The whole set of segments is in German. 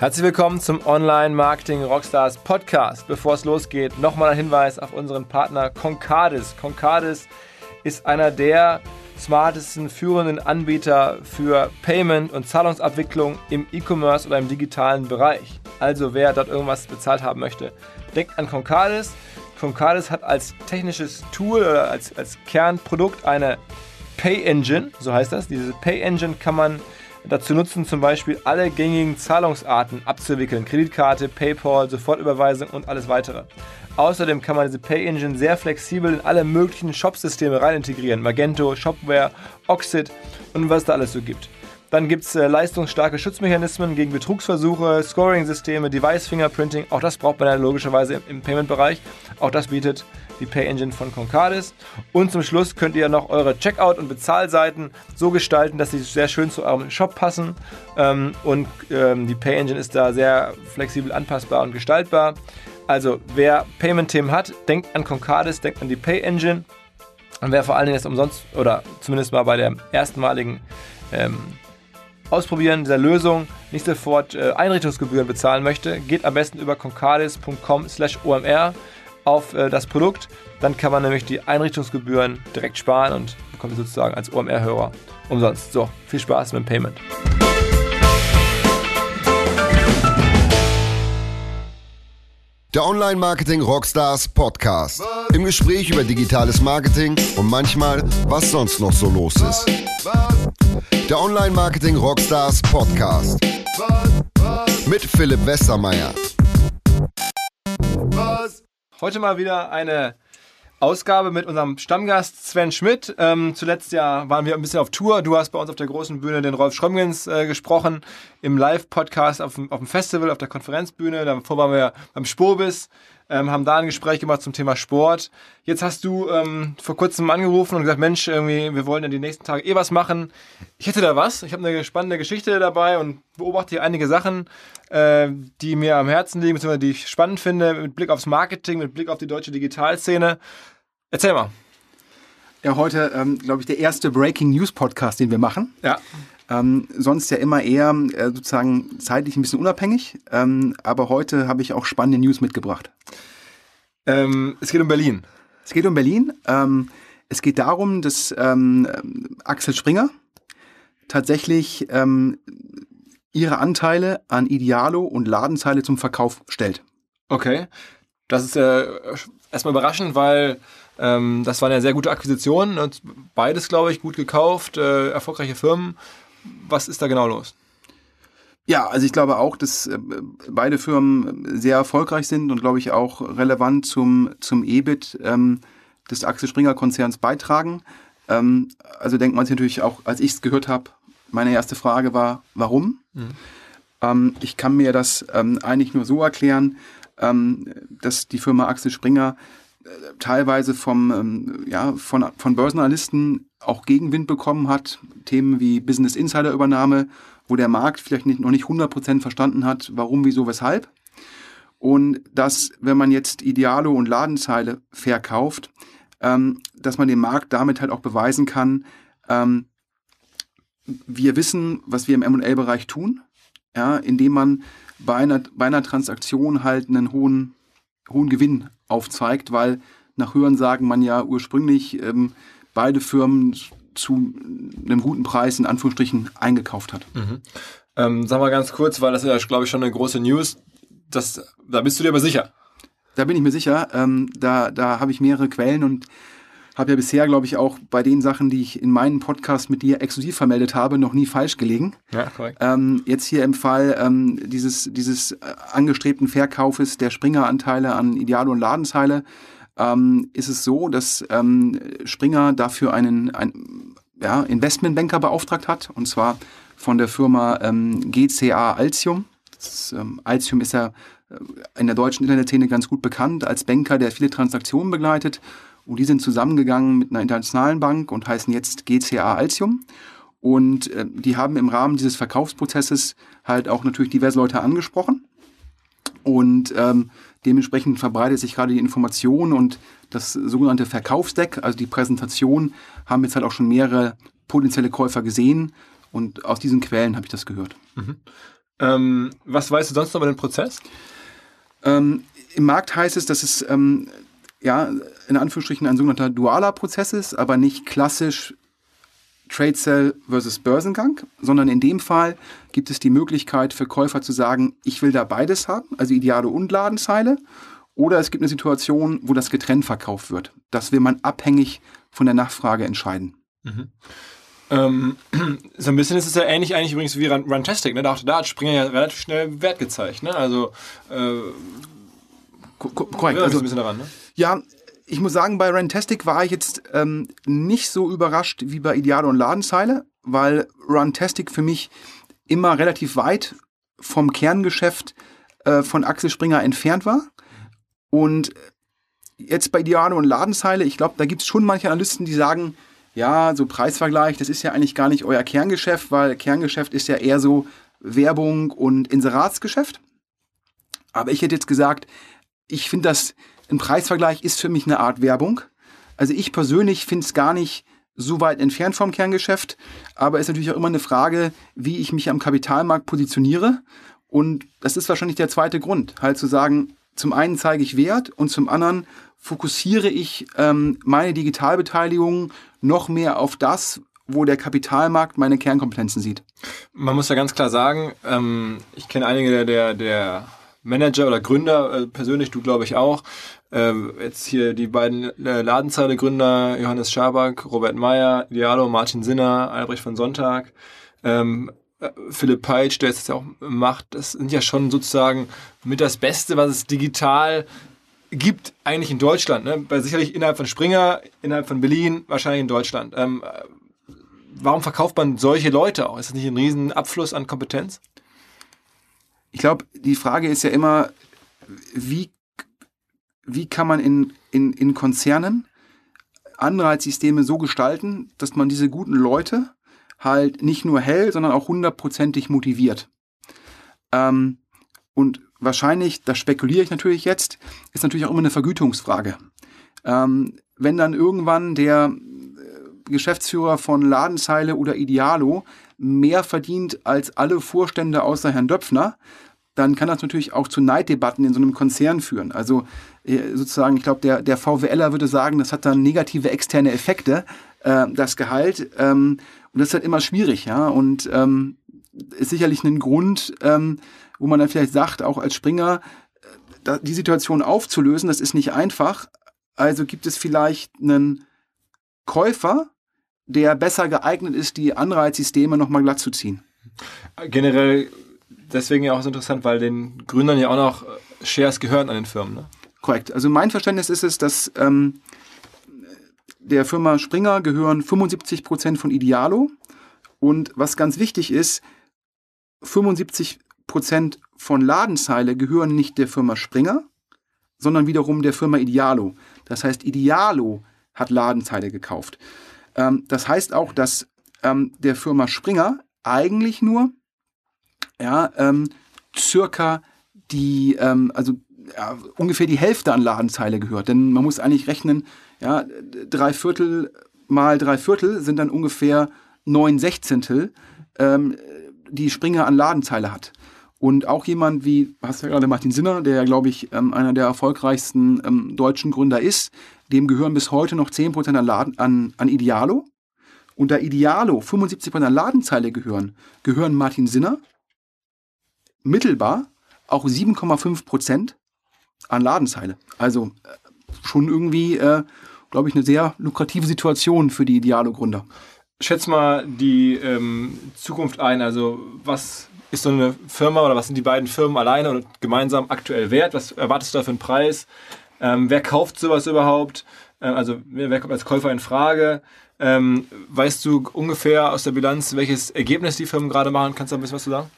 Herzlich willkommen zum Online Marketing Rockstars Podcast. Bevor es losgeht, nochmal ein Hinweis auf unseren Partner Concardis. Concardis ist einer der smartesten führenden Anbieter für Payment und Zahlungsabwicklung im E-Commerce oder im digitalen Bereich. Also wer dort irgendwas bezahlt haben möchte, denkt an Concardis. Concardis hat als technisches Tool oder als, als Kernprodukt eine Pay Engine, so heißt das. Diese Pay Engine kann man dazu nutzen, zum Beispiel alle gängigen Zahlungsarten abzuwickeln. Kreditkarte, PayPal, Sofortüberweisung und alles weitere. Außerdem kann man diese Pay Engine sehr flexibel in alle möglichen Shop-Systeme rein integrieren. Magento, Shopware, Oxid und was da alles so gibt. Dann gibt es äh, leistungsstarke Schutzmechanismen gegen Betrugsversuche, Scoring-Systeme, Device-Fingerprinting. Auch das braucht man ja logischerweise im, im Payment-Bereich. Auch das bietet die Pay Engine von Concardis. Und zum Schluss könnt ihr noch eure Checkout- und Bezahlseiten so gestalten, dass sie sehr schön zu eurem Shop passen. Ähm, und ähm, die Pay Engine ist da sehr flexibel anpassbar und gestaltbar. Also, wer Payment-Themen hat, denkt an Concardis, denkt an die Pay Engine. Und wer vor allen Dingen jetzt umsonst oder zumindest mal bei der erstmaligen ähm, Ausprobieren dieser Lösung nicht sofort äh, Einrichtungsgebühren bezahlen möchte, geht am besten über concardis.com/omr auf äh, das Produkt. Dann kann man nämlich die Einrichtungsgebühren direkt sparen und bekommt sozusagen als OMR-Hörer umsonst. So, viel Spaß mit dem Payment. Der Online Marketing Rockstars Podcast. Im Gespräch über digitales Marketing und manchmal, was sonst noch so los ist. Der Online Marketing Rockstars Podcast. Mit Philipp Westermeier. Heute mal wieder eine Ausgabe mit unserem Stammgast Sven Schmidt. Ähm, zuletzt ja waren wir ein bisschen auf Tour. Du hast bei uns auf der großen Bühne den Rolf Schrömgens äh, gesprochen, im Live-Podcast auf, auf, dem Festival, auf der Konferenzbühne. Davor waren wir beim Spurbis, ähm, haben da ein Gespräch gemacht zum Thema Sport. Jetzt hast du ähm, vor kurzem angerufen und gesagt, Mensch, irgendwie, wir wollen in den nächsten Tagen eh was machen. Ich hätte da was. Ich habe eine spannende Geschichte dabei und beobachte hier einige Sachen, äh, die mir am Herzen liegen, beziehungsweise die ich spannend finde, mit Blick aufs Marketing, mit Blick auf die deutsche Digitalszene. Erzähl mal. Ja, heute, ähm, glaube ich, der erste Breaking News Podcast, den wir machen. Ja. Ähm, sonst ja immer eher äh, sozusagen zeitlich ein bisschen unabhängig. Ähm, aber heute habe ich auch spannende News mitgebracht. Ähm, es geht um Berlin. Es geht um Berlin. Ähm, es geht darum, dass ähm, Axel Springer tatsächlich ihre Anteile an Idealo und Ladenzeile zum Verkauf stellt. Okay. Das ist äh, erstmal überraschend, weil ähm, das waren ja sehr gute Akquisitionen und beides, glaube ich, gut gekauft, äh, erfolgreiche Firmen. Was ist da genau los? Ja, also ich glaube auch, dass äh, beide Firmen sehr erfolgreich sind und glaube ich auch relevant zum, zum EBIT ähm, des Axel Springer Konzerns beitragen. Ähm, also denkt man sich natürlich auch, als ich es gehört habe, meine erste Frage war, warum? Mhm. Ähm, ich kann mir das ähm, eigentlich nur so erklären, ähm, dass die Firma Axel Springer teilweise vom, ähm, ja, von, von Börsenanalysten auch Gegenwind bekommen hat. Themen wie Business Insider Übernahme, wo der Markt vielleicht nicht, noch nicht 100% verstanden hat, warum, wieso, weshalb. Und dass, wenn man jetzt Idealo und Ladenzeile verkauft, ähm, dass man dem Markt damit halt auch beweisen kann, ähm, wir wissen, was wir im M&A-Bereich tun, ja, indem man bei einer, bei einer Transaktion halt einen hohen, hohen Gewinn aufzeigt, weil nach Hörensagen man ja ursprünglich ähm, beide Firmen zu einem guten Preis in Anführungsstrichen eingekauft hat. Mhm. Ähm, sag mal ganz kurz, weil das ist ja, glaube ich, schon eine große News. Das, da bist du dir aber sicher. Da bin ich mir sicher. Ähm, da da habe ich mehrere Quellen und habe ja bisher, glaube ich, auch bei den Sachen, die ich in meinem Podcast mit dir exklusiv vermeldet habe, noch nie falsch gelegen. Ja, korrekt. Ähm, jetzt hier im Fall ähm, dieses, dieses äh, angestrebten Verkaufes der Springer-Anteile an Idealo und Ladenzeile ähm, ist es so, dass ähm, Springer dafür einen, einen ja, Investmentbanker beauftragt hat, und zwar von der Firma ähm, GCA Altium. Das, ähm, Altium ist ja äh, in der deutschen Internetszene ganz gut bekannt als Banker, der viele Transaktionen begleitet und die sind zusammengegangen mit einer internationalen Bank und heißen jetzt GCA Altium. Und äh, die haben im Rahmen dieses Verkaufsprozesses halt auch natürlich diverse Leute angesprochen. Und ähm, dementsprechend verbreitet sich gerade die Information und das sogenannte Verkaufsdeck, also die Präsentation, haben jetzt halt auch schon mehrere potenzielle Käufer gesehen. Und aus diesen Quellen habe ich das gehört. Mhm. Ähm, was weißt du sonst noch über den Prozess? Ähm, Im Markt heißt es, dass es ähm, ja in Anführungsstrichen ein sogenannter dualer Prozess ist, aber nicht klassisch Trade Sell versus Börsengang, sondern in dem Fall gibt es die Möglichkeit für Käufer zu sagen, ich will da beides haben, also Ideale und Ladenzeile. Oder es gibt eine Situation, wo das getrennt verkauft wird. Das will man abhängig von der Nachfrage entscheiden. Mhm. Ähm, so ein bisschen ist es ja ähnlich eigentlich übrigens wie Runtastic. Ne? Da, da hat Springer ja relativ schnell Wert gezeigt. Ne? Also äh, korrekt. Also, ein bisschen daran, ne? Ja, ich muss sagen, bei Runtastic war ich jetzt ähm, nicht so überrascht wie bei Idealo und Ladenzeile, weil Runtastic für mich immer relativ weit vom Kerngeschäft äh, von Axel Springer entfernt war. Und jetzt bei Idealo und Ladenzeile, ich glaube, da gibt es schon manche Analysten, die sagen, ja, so Preisvergleich, das ist ja eigentlich gar nicht euer Kerngeschäft, weil Kerngeschäft ist ja eher so Werbung und Inseratsgeschäft. Aber ich hätte jetzt gesagt, ich finde das, ein Preisvergleich ist für mich eine Art Werbung. Also ich persönlich finde es gar nicht so weit entfernt vom Kerngeschäft, aber es ist natürlich auch immer eine Frage, wie ich mich am Kapitalmarkt positioniere. Und das ist wahrscheinlich der zweite Grund, halt zu sagen, zum einen zeige ich Wert und zum anderen fokussiere ich ähm, meine Digitalbeteiligung noch mehr auf das, wo der Kapitalmarkt meine Kernkompetenzen sieht. Man muss ja ganz klar sagen, ähm, ich kenne einige der, der, der Manager oder Gründer, äh, persönlich du glaube ich auch. Äh, jetzt hier die beiden äh, Ladenzeile-Gründer, Johannes Schaback, Robert Meyer, Dialo, Martin Sinner, Albrecht von Sonntag. Ähm, äh, Philipp Peitsch, der es ja auch macht, das sind ja schon sozusagen mit das Beste, was es digital gibt, eigentlich in Deutschland. Ne? Sicherlich innerhalb von Springer, innerhalb von Berlin, wahrscheinlich in Deutschland. Ähm, warum verkauft man solche Leute auch? Ist das nicht ein riesen Abfluss an Kompetenz? Ich glaube, die Frage ist ja immer, wie, wie kann man in, in, in Konzernen Anreizsysteme so gestalten, dass man diese guten Leute halt nicht nur hell, sondern auch hundertprozentig motiviert. Ähm, und wahrscheinlich, das spekuliere ich natürlich jetzt, ist natürlich auch immer eine Vergütungsfrage. Ähm, wenn dann irgendwann der äh, Geschäftsführer von Ladenzeile oder Idealo mehr verdient als alle Vorstände außer Herrn Döpfner, dann kann das natürlich auch zu Neiddebatten in so einem Konzern führen. Also äh, sozusagen, ich glaube, der, der VWLer würde sagen, das hat dann negative externe Effekte, äh, das Gehalt. Ähm, und das ist halt immer schwierig, ja. Und ähm, ist sicherlich ein Grund, ähm, wo man dann vielleicht sagt, auch als Springer, äh, die Situation aufzulösen, das ist nicht einfach. Also gibt es vielleicht einen Käufer, der besser geeignet ist, die Anreizsysteme nochmal glatt zu ziehen. Generell deswegen ja auch so interessant, weil den Gründern ja auch noch Shares gehören an den Firmen. Ne? Korrekt. Also mein Verständnis ist es, dass ähm, der Firma Springer gehören 75 Prozent von Idealo. Und was ganz wichtig ist, 75 Prozent von Ladenzeile gehören nicht der Firma Springer, sondern wiederum der Firma Idealo. Das heißt, Idealo hat Ladenzeile gekauft. Ähm, das heißt auch, dass ähm, der Firma Springer eigentlich nur ja, ähm, circa die, ähm, also ja, ungefähr die Hälfte an Ladenzeile gehört. Denn man muss eigentlich rechnen, ja, drei Viertel mal drei Viertel sind dann ungefähr neun Sechzehntel, ähm, die Springer an Ladenzeile hat. Und auch jemand wie, hast du ja gerade Martin Sinner, der ja, glaube ich, ähm, einer der erfolgreichsten ähm, deutschen Gründer ist, dem gehören bis heute noch 10% an, Laden, an, an Idealo. Und da Idealo 75% an Ladenzeile gehören, gehören Martin Sinner mittelbar auch 7,5% an Ladenzeile. Also äh, schon irgendwie, äh, glaube ich, eine sehr lukrative Situation für die Idealo-Gründer. Schätz mal die ähm, Zukunft ein. Also was ist so eine Firma oder was sind die beiden Firmen alleine und gemeinsam aktuell wert? Was erwartest du da für einen Preis? Ähm, wer kauft sowas überhaupt? Ähm, also wer kommt als Käufer in Frage? Ähm, weißt du ungefähr aus der Bilanz, welches Ergebnis die Firmen gerade machen? Kannst du da ein bisschen was zu sagen?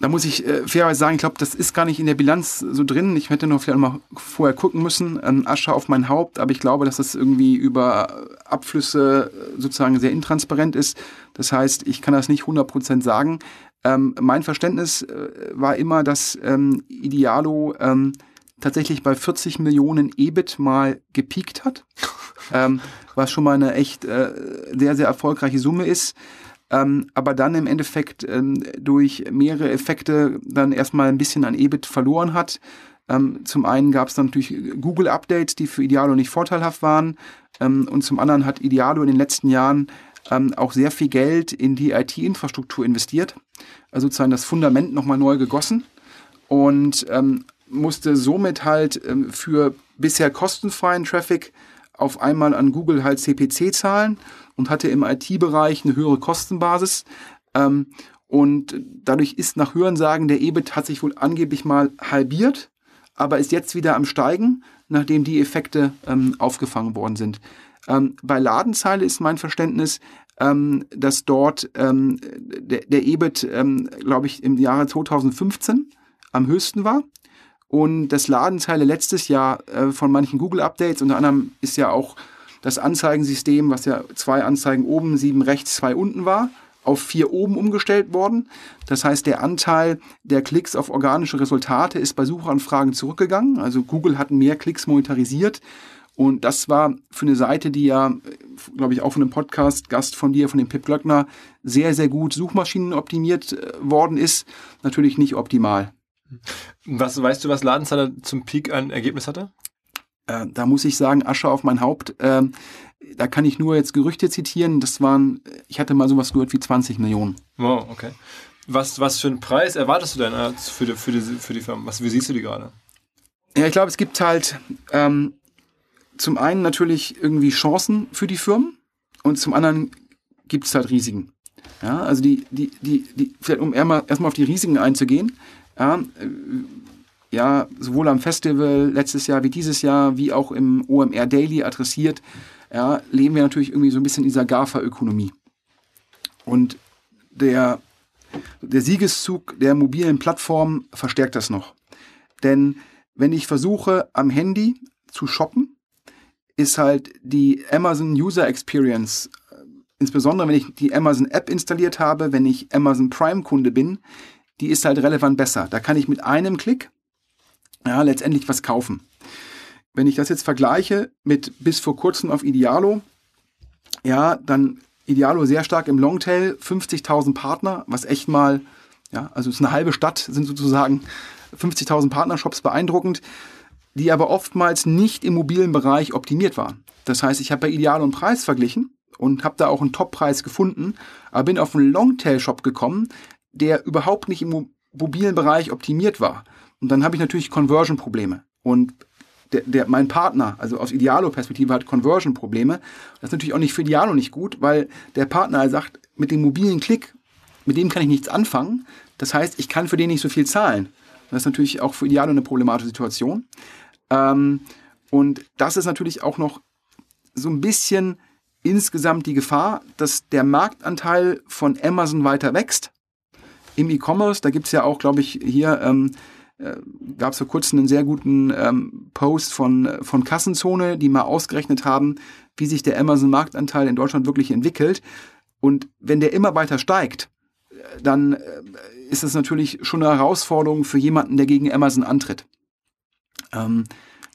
Da muss ich äh, fairerweise sagen, ich glaube, das ist gar nicht in der Bilanz so drin. Ich hätte noch vielleicht mal vorher gucken müssen, ähm, Asche auf mein Haupt, aber ich glaube, dass das irgendwie über Abflüsse äh, sozusagen sehr intransparent ist. Das heißt, ich kann das nicht 100% sagen. Ähm, mein Verständnis äh, war immer, dass ähm, Idealo ähm, tatsächlich bei 40 Millionen EBIT mal gepiekt hat, ähm, was schon mal eine echt äh, sehr, sehr erfolgreiche Summe ist. Ähm, aber dann im Endeffekt ähm, durch mehrere Effekte dann erstmal ein bisschen an EBIT verloren hat. Ähm, zum einen gab es dann natürlich Google-Updates, die für Idealo nicht vorteilhaft waren. Ähm, und zum anderen hat Idealo in den letzten Jahren ähm, auch sehr viel Geld in die IT-Infrastruktur investiert. Also sozusagen das Fundament nochmal neu gegossen und ähm, musste somit halt für bisher kostenfreien Traffic auf einmal an Google halt CPC zahlen und hatte im IT-Bereich eine höhere Kostenbasis. Ähm, und dadurch ist nach Hörensagen der EBIT hat sich wohl angeblich mal halbiert, aber ist jetzt wieder am Steigen, nachdem die Effekte ähm, aufgefangen worden sind. Ähm, bei Ladenzeile ist mein Verständnis, ähm, dass dort ähm, der, der EBIT, ähm, glaube ich, im Jahre 2015 am höchsten war. Und das Ladenzeile letztes Jahr äh, von manchen Google-Updates, unter anderem ist ja auch das Anzeigensystem, was ja zwei Anzeigen oben, sieben rechts, zwei unten war, auf vier oben umgestellt worden. Das heißt, der Anteil der Klicks auf organische Resultate ist bei Suchanfragen zurückgegangen. Also Google hat mehr Klicks monetarisiert. Und das war für eine Seite, die ja, glaube ich, auch von einem Podcast-Gast von dir, von dem Pip Glöckner, sehr, sehr gut Suchmaschinen optimiert äh, worden ist, natürlich nicht optimal. Was weißt du, was Ladenzahler zum Peak an Ergebnis hatte? Äh, da muss ich sagen, Asche auf mein Haupt. Ähm, da kann ich nur jetzt Gerüchte zitieren. Das waren, ich hatte mal sowas gehört wie 20 Millionen. Wow, okay. Was, was für einen Preis erwartest du denn äh, für die, für die, für die Firma? Was, wie siehst du die gerade? Ja, ich glaube, es gibt halt ähm, zum einen natürlich irgendwie Chancen für die Firmen und zum anderen gibt es halt Risiken. Ja, also die, die, die, die, vielleicht um erstmal auf die Risiken einzugehen. Ja, äh, ja, sowohl am Festival letztes Jahr wie dieses Jahr, wie auch im OMR Daily adressiert, ja, leben wir natürlich irgendwie so ein bisschen in dieser GAFA-Ökonomie. Und der, der Siegeszug der mobilen Plattform verstärkt das noch. Denn wenn ich versuche, am Handy zu shoppen, ist halt die Amazon User Experience, äh, insbesondere wenn ich die Amazon App installiert habe, wenn ich Amazon Prime Kunde bin, die ist halt relevant besser. Da kann ich mit einem Klick ja, letztendlich was kaufen. Wenn ich das jetzt vergleiche mit bis vor kurzem auf Idealo, ja, dann Idealo sehr stark im Longtail, 50.000 Partner, was echt mal, ja, also es ist eine halbe Stadt, sind sozusagen 50.000 Partnershops beeindruckend, die aber oftmals nicht im mobilen Bereich optimiert waren. Das heißt, ich habe bei Idealo einen Preis verglichen und habe da auch einen Top-Preis gefunden, aber bin auf einen Longtail-Shop gekommen, der überhaupt nicht im mobilen Bereich optimiert war. Und dann habe ich natürlich Conversion-Probleme. Und der, der, mein Partner, also aus Idealo-Perspektive, hat Conversion-Probleme. Das ist natürlich auch nicht für Idealo nicht gut, weil der Partner sagt, mit dem mobilen Klick, mit dem kann ich nichts anfangen. Das heißt, ich kann für den nicht so viel zahlen. Das ist natürlich auch für Idealo eine problematische Situation. Ähm, und das ist natürlich auch noch so ein bisschen insgesamt die Gefahr, dass der Marktanteil von Amazon weiter wächst. Im E-Commerce, da gibt es ja auch, glaube ich, hier ähm, äh, gab es vor kurzem einen sehr guten ähm, Post von, von Kassenzone, die mal ausgerechnet haben, wie sich der Amazon-Marktanteil in Deutschland wirklich entwickelt. Und wenn der immer weiter steigt, äh, dann äh, ist es natürlich schon eine Herausforderung für jemanden, der gegen Amazon antritt. Ähm,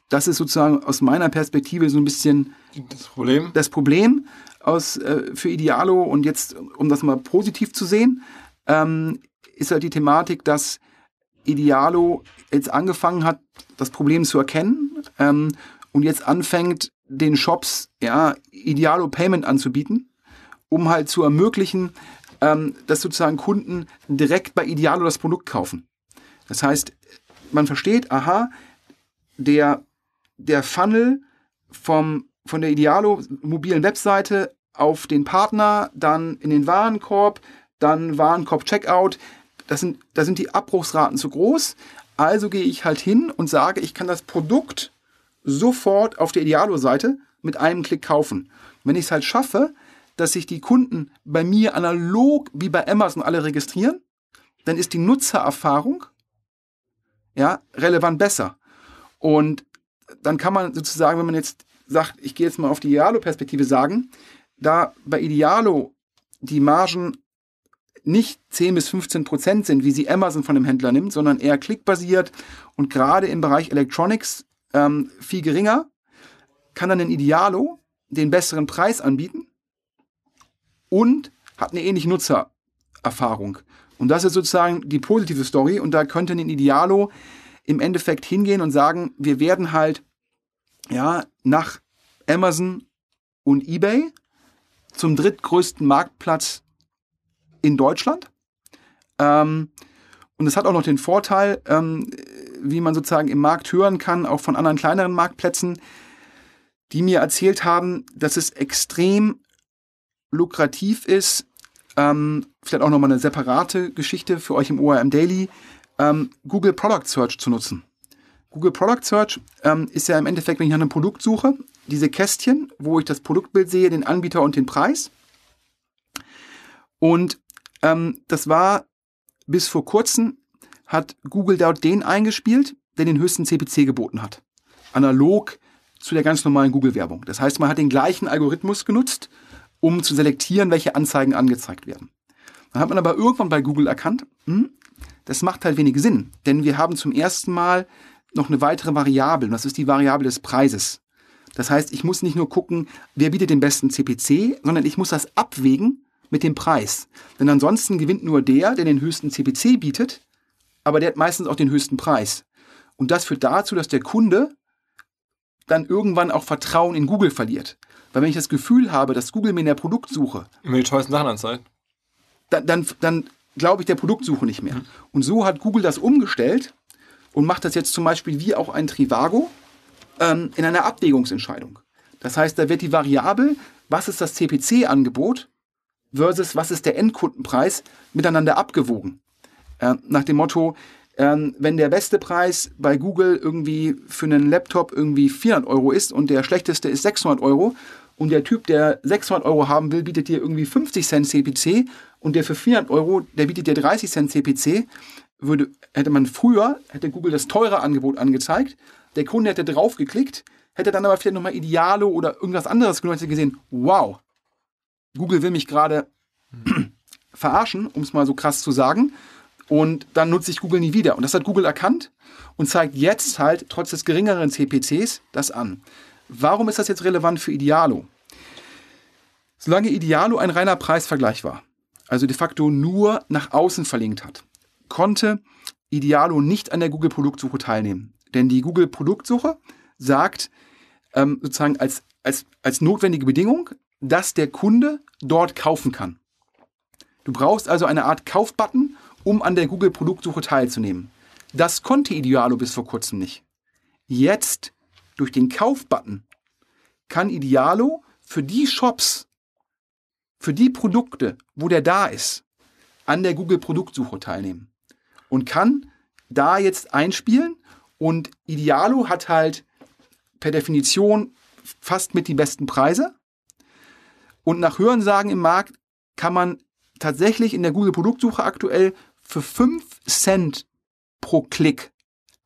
das ist sozusagen aus meiner Perspektive so ein bisschen das Problem, das Problem aus, äh, für Idealo. Und jetzt, um das mal positiv zu sehen, ähm, ist halt die Thematik, dass Idealo jetzt angefangen hat, das Problem zu erkennen ähm, und jetzt anfängt, den Shops ja, Idealo Payment anzubieten, um halt zu ermöglichen, ähm, dass sozusagen Kunden direkt bei Idealo das Produkt kaufen. Das heißt, man versteht, aha, der, der Funnel vom, von der Idealo mobilen Webseite auf den Partner, dann in den Warenkorb, dann Warenkorb Checkout, das sind, da sind die Abbruchsraten zu groß. Also gehe ich halt hin und sage, ich kann das Produkt sofort auf der Idealo-Seite mit einem Klick kaufen. Wenn ich es halt schaffe, dass sich die Kunden bei mir analog wie bei Amazon alle registrieren, dann ist die Nutzererfahrung ja, relevant besser. Und dann kann man sozusagen, wenn man jetzt sagt, ich gehe jetzt mal auf die Idealo-Perspektive sagen, da bei Idealo die Margen nicht 10 bis 15 Prozent sind, wie sie Amazon von dem Händler nimmt, sondern eher klickbasiert und gerade im Bereich Electronics ähm, viel geringer, kann dann ein Idealo den besseren Preis anbieten und hat eine ähnliche Nutzererfahrung. Und das ist sozusagen die positive Story. Und da könnte ein Idealo im Endeffekt hingehen und sagen, wir werden halt ja nach Amazon und eBay zum drittgrößten Marktplatz in Deutschland. Ähm, und es hat auch noch den Vorteil, ähm, wie man sozusagen im Markt hören kann, auch von anderen kleineren Marktplätzen, die mir erzählt haben, dass es extrem lukrativ ist, ähm, vielleicht auch nochmal eine separate Geschichte für euch im ORM Daily, ähm, Google Product Search zu nutzen. Google Product Search ähm, ist ja im Endeffekt, wenn ich nach einem Produkt suche, diese Kästchen, wo ich das Produktbild sehe, den Anbieter und den Preis. Und ähm, das war bis vor kurzem, hat Google dort den eingespielt, der den höchsten CPC geboten hat. Analog zu der ganz normalen Google-Werbung. Das heißt, man hat den gleichen Algorithmus genutzt, um zu selektieren, welche Anzeigen angezeigt werden. Dann hat man aber irgendwann bei Google erkannt, hm, das macht halt wenig Sinn, denn wir haben zum ersten Mal noch eine weitere Variable, und das ist die Variable des Preises. Das heißt, ich muss nicht nur gucken, wer bietet den besten CPC, sondern ich muss das abwägen mit dem Preis. Denn ansonsten gewinnt nur der, der den höchsten CPC bietet, aber der hat meistens auch den höchsten Preis. Und das führt dazu, dass der Kunde dann irgendwann auch Vertrauen in Google verliert. Weil wenn ich das Gefühl habe, dass Google mir in der Produktsuche immer die teuersten Sachen anzeigt, dann, dann, dann glaube ich der Produktsuche nicht mehr. Mhm. Und so hat Google das umgestellt und macht das jetzt zum Beispiel wie auch ein Trivago ähm, in einer Abwägungsentscheidung. Das heißt, da wird die Variable, was ist das CPC-Angebot versus was ist der Endkundenpreis, miteinander abgewogen. Äh, nach dem Motto, äh, wenn der beste Preis bei Google irgendwie für einen Laptop irgendwie 400 Euro ist und der schlechteste ist 600 Euro und der Typ, der 600 Euro haben will, bietet dir irgendwie 50 Cent CPC und der für 400 Euro, der bietet dir 30 Cent CPC, würde, hätte man früher, hätte Google das teure Angebot angezeigt, der Kunde hätte draufgeklickt, hätte dann aber vielleicht nochmal Idealo oder irgendwas anderes genommen, hätte gesehen, wow, Google will mich gerade verarschen, um es mal so krass zu sagen. Und dann nutze ich Google nie wieder. Und das hat Google erkannt und zeigt jetzt halt trotz des geringeren CPCs das an. Warum ist das jetzt relevant für Idealo? Solange Idealo ein reiner Preisvergleich war, also de facto nur nach außen verlinkt hat, konnte Idealo nicht an der Google-Produktsuche teilnehmen. Denn die Google-Produktsuche sagt ähm, sozusagen als, als, als notwendige Bedingung, dass der Kunde dort kaufen kann. Du brauchst also eine Art Kaufbutton, um an der Google-Produktsuche teilzunehmen. Das konnte Idealo bis vor kurzem nicht. Jetzt, durch den Kaufbutton, kann Idealo für die Shops, für die Produkte, wo der da ist, an der Google-Produktsuche teilnehmen. Und kann da jetzt einspielen. Und Idealo hat halt per Definition fast mit die besten Preise. Und nach Hörensagen im Markt kann man tatsächlich in der Google-Produktsuche aktuell für 5 Cent pro Klick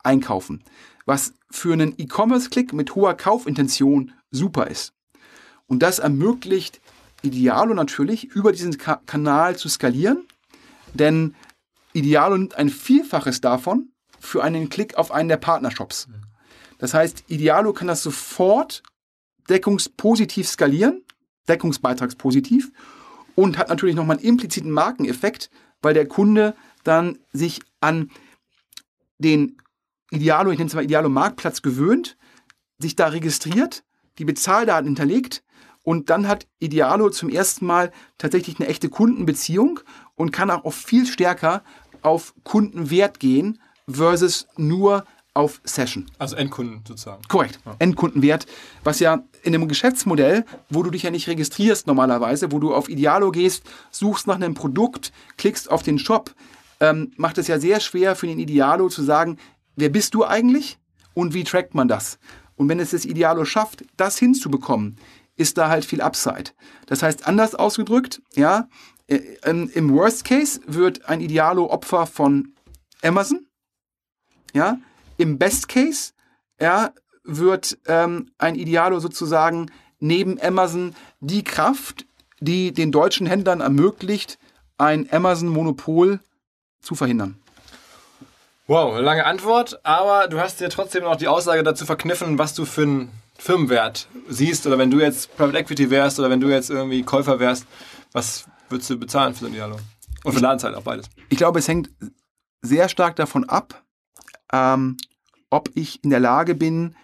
einkaufen, was für einen E-Commerce-Klick mit hoher Kaufintention super ist. Und das ermöglicht Idealo natürlich, über diesen Ka Kanal zu skalieren, denn Idealo nimmt ein Vielfaches davon für einen Klick auf einen der Partnershops. Das heißt, Idealo kann das sofort deckungspositiv skalieren deckungsbeitragspositiv und hat natürlich nochmal einen impliziten Markeneffekt, weil der Kunde dann sich an den Idealo, ich nenne es mal Idealo Marktplatz gewöhnt, sich da registriert, die Bezahldaten hinterlegt und dann hat Idealo zum ersten Mal tatsächlich eine echte Kundenbeziehung und kann auch viel stärker auf Kundenwert gehen versus nur auf Session. Also Endkunden sozusagen. Korrekt. Ja. Endkundenwert, was ja in einem Geschäftsmodell, wo du dich ja nicht registrierst normalerweise, wo du auf Idealo gehst, suchst nach einem Produkt, klickst auf den Shop, ähm, macht es ja sehr schwer für den Idealo zu sagen, wer bist du eigentlich und wie trackt man das? Und wenn es das Idealo schafft, das hinzubekommen, ist da halt viel Upside. Das heißt, anders ausgedrückt, ja, äh, ähm, im Worst Case wird ein Idealo Opfer von Amazon, ja, im Best Case ja, wird ähm, ein Idealo sozusagen neben Amazon die Kraft, die den deutschen Händlern ermöglicht, ein Amazon-Monopol zu verhindern. Wow, lange Antwort, aber du hast dir trotzdem noch die Aussage dazu verkniffen, was du für einen Firmenwert siehst oder wenn du jetzt Private Equity wärst oder wenn du jetzt irgendwie Käufer wärst, was Würdest du bezahlen für so ein Idealo? Und für Ladenzeit auch beides. Ich glaube, es hängt sehr stark davon ab, ähm, ob ich in der Lage bin,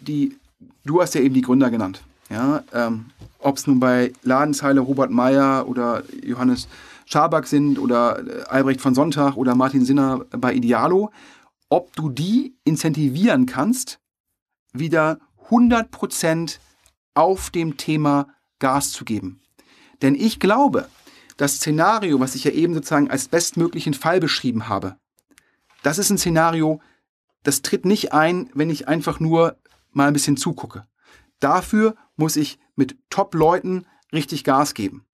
die, du hast ja eben die Gründer genannt, ja, ähm, ob es nun bei Ladenzeile Robert Meyer oder Johannes Schaback sind oder äh, Albrecht von Sonntag oder Martin Sinner bei Idealo, ob du die incentivieren kannst, wieder 100% auf dem Thema Gas zu geben. Denn ich glaube, das Szenario, was ich ja eben sozusagen als bestmöglichen Fall beschrieben habe, das ist ein Szenario, das tritt nicht ein, wenn ich einfach nur mal ein bisschen zugucke. Dafür muss ich mit Top-Leuten richtig Gas geben.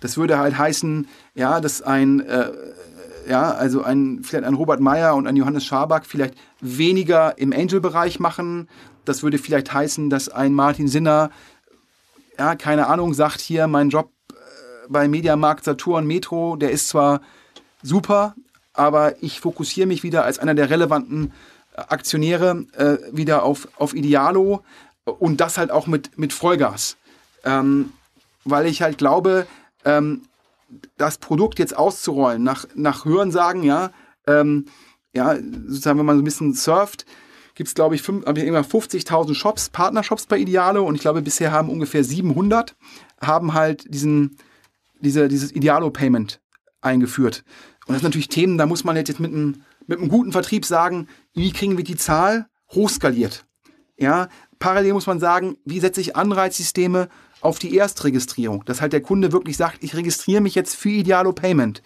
Das würde halt heißen, ja, dass ein, äh, ja, also ein, vielleicht ein Robert Meyer und ein Johannes Schaback vielleicht weniger im Angel-Bereich machen. Das würde vielleicht heißen, dass ein Martin Sinner, ja, keine Ahnung, sagt hier, mein Job äh, bei Mediamarkt, Saturn, Metro, der ist zwar super, aber ich fokussiere mich wieder als einer der relevanten äh, Aktionäre äh, wieder auf, auf Idealo und das halt auch mit, mit Vollgas. Ähm, weil ich halt glaube, ähm, das Produkt jetzt auszurollen, nach, nach Hörensagen, ja, ähm, ja, sozusagen, wenn man so ein bisschen surft, gibt es, glaube ich, 50.000 Shops, Partnershops bei Idealo und ich glaube, bisher haben ungefähr 700 haben halt diesen, diese, dieses Idealo-Payment eingeführt. Und das sind natürlich Themen, da muss man jetzt mit einem, mit einem guten Vertrieb sagen, wie kriegen wir die Zahl hochskaliert? Ja, parallel muss man sagen, wie setze ich Anreizsysteme auf die Erstregistrierung, dass halt der Kunde wirklich sagt, ich registriere mich jetzt für Idealo Payment.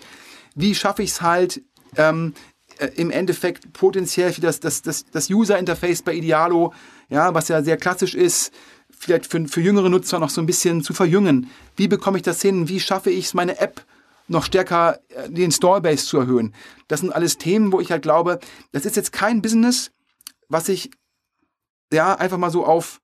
Wie schaffe ich es halt ähm, äh, im Endeffekt potenziell für das, das, das, das User-Interface bei Idealo, ja, was ja sehr klassisch ist, vielleicht für, für jüngere Nutzer noch so ein bisschen zu verjüngen. Wie bekomme ich das hin? Wie schaffe ich es, meine App noch stärker äh, die Installbase zu erhöhen? Das sind alles Themen, wo ich halt glaube, das ist jetzt kein Business, was ich ja einfach mal so auf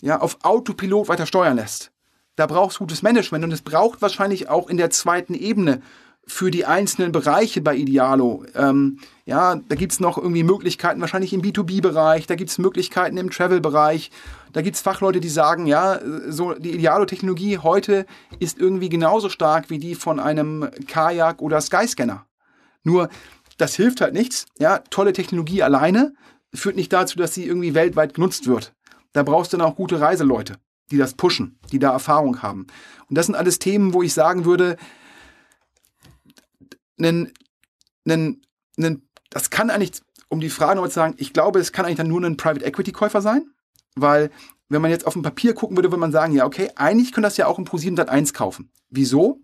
ja, auf Autopilot weiter steuern lässt. Da braucht es gutes Management und es braucht wahrscheinlich auch in der zweiten Ebene für die einzelnen Bereiche bei Idealo. Ähm, ja, da gibt es noch irgendwie Möglichkeiten, wahrscheinlich im B2B-Bereich, da gibt es Möglichkeiten im Travel-Bereich, da gibt es Fachleute, die sagen, ja, so die Idealo-Technologie heute ist irgendwie genauso stark wie die von einem Kajak oder Skyscanner. Nur, das hilft halt nichts. Ja, tolle Technologie alleine führt nicht dazu, dass sie irgendwie weltweit genutzt wird da brauchst du dann auch gute Reiseleute, die das pushen, die da Erfahrung haben. Und das sind alles Themen, wo ich sagen würde, nen, nen, nen, das kann eigentlich, um die Frage nochmal zu sagen, ich glaube, es kann eigentlich dann nur ein Private Equity Käufer sein, weil wenn man jetzt auf dem Papier gucken würde, würde man sagen, ja, okay, eigentlich können das ja auch im Pro7 1 kaufen. Wieso?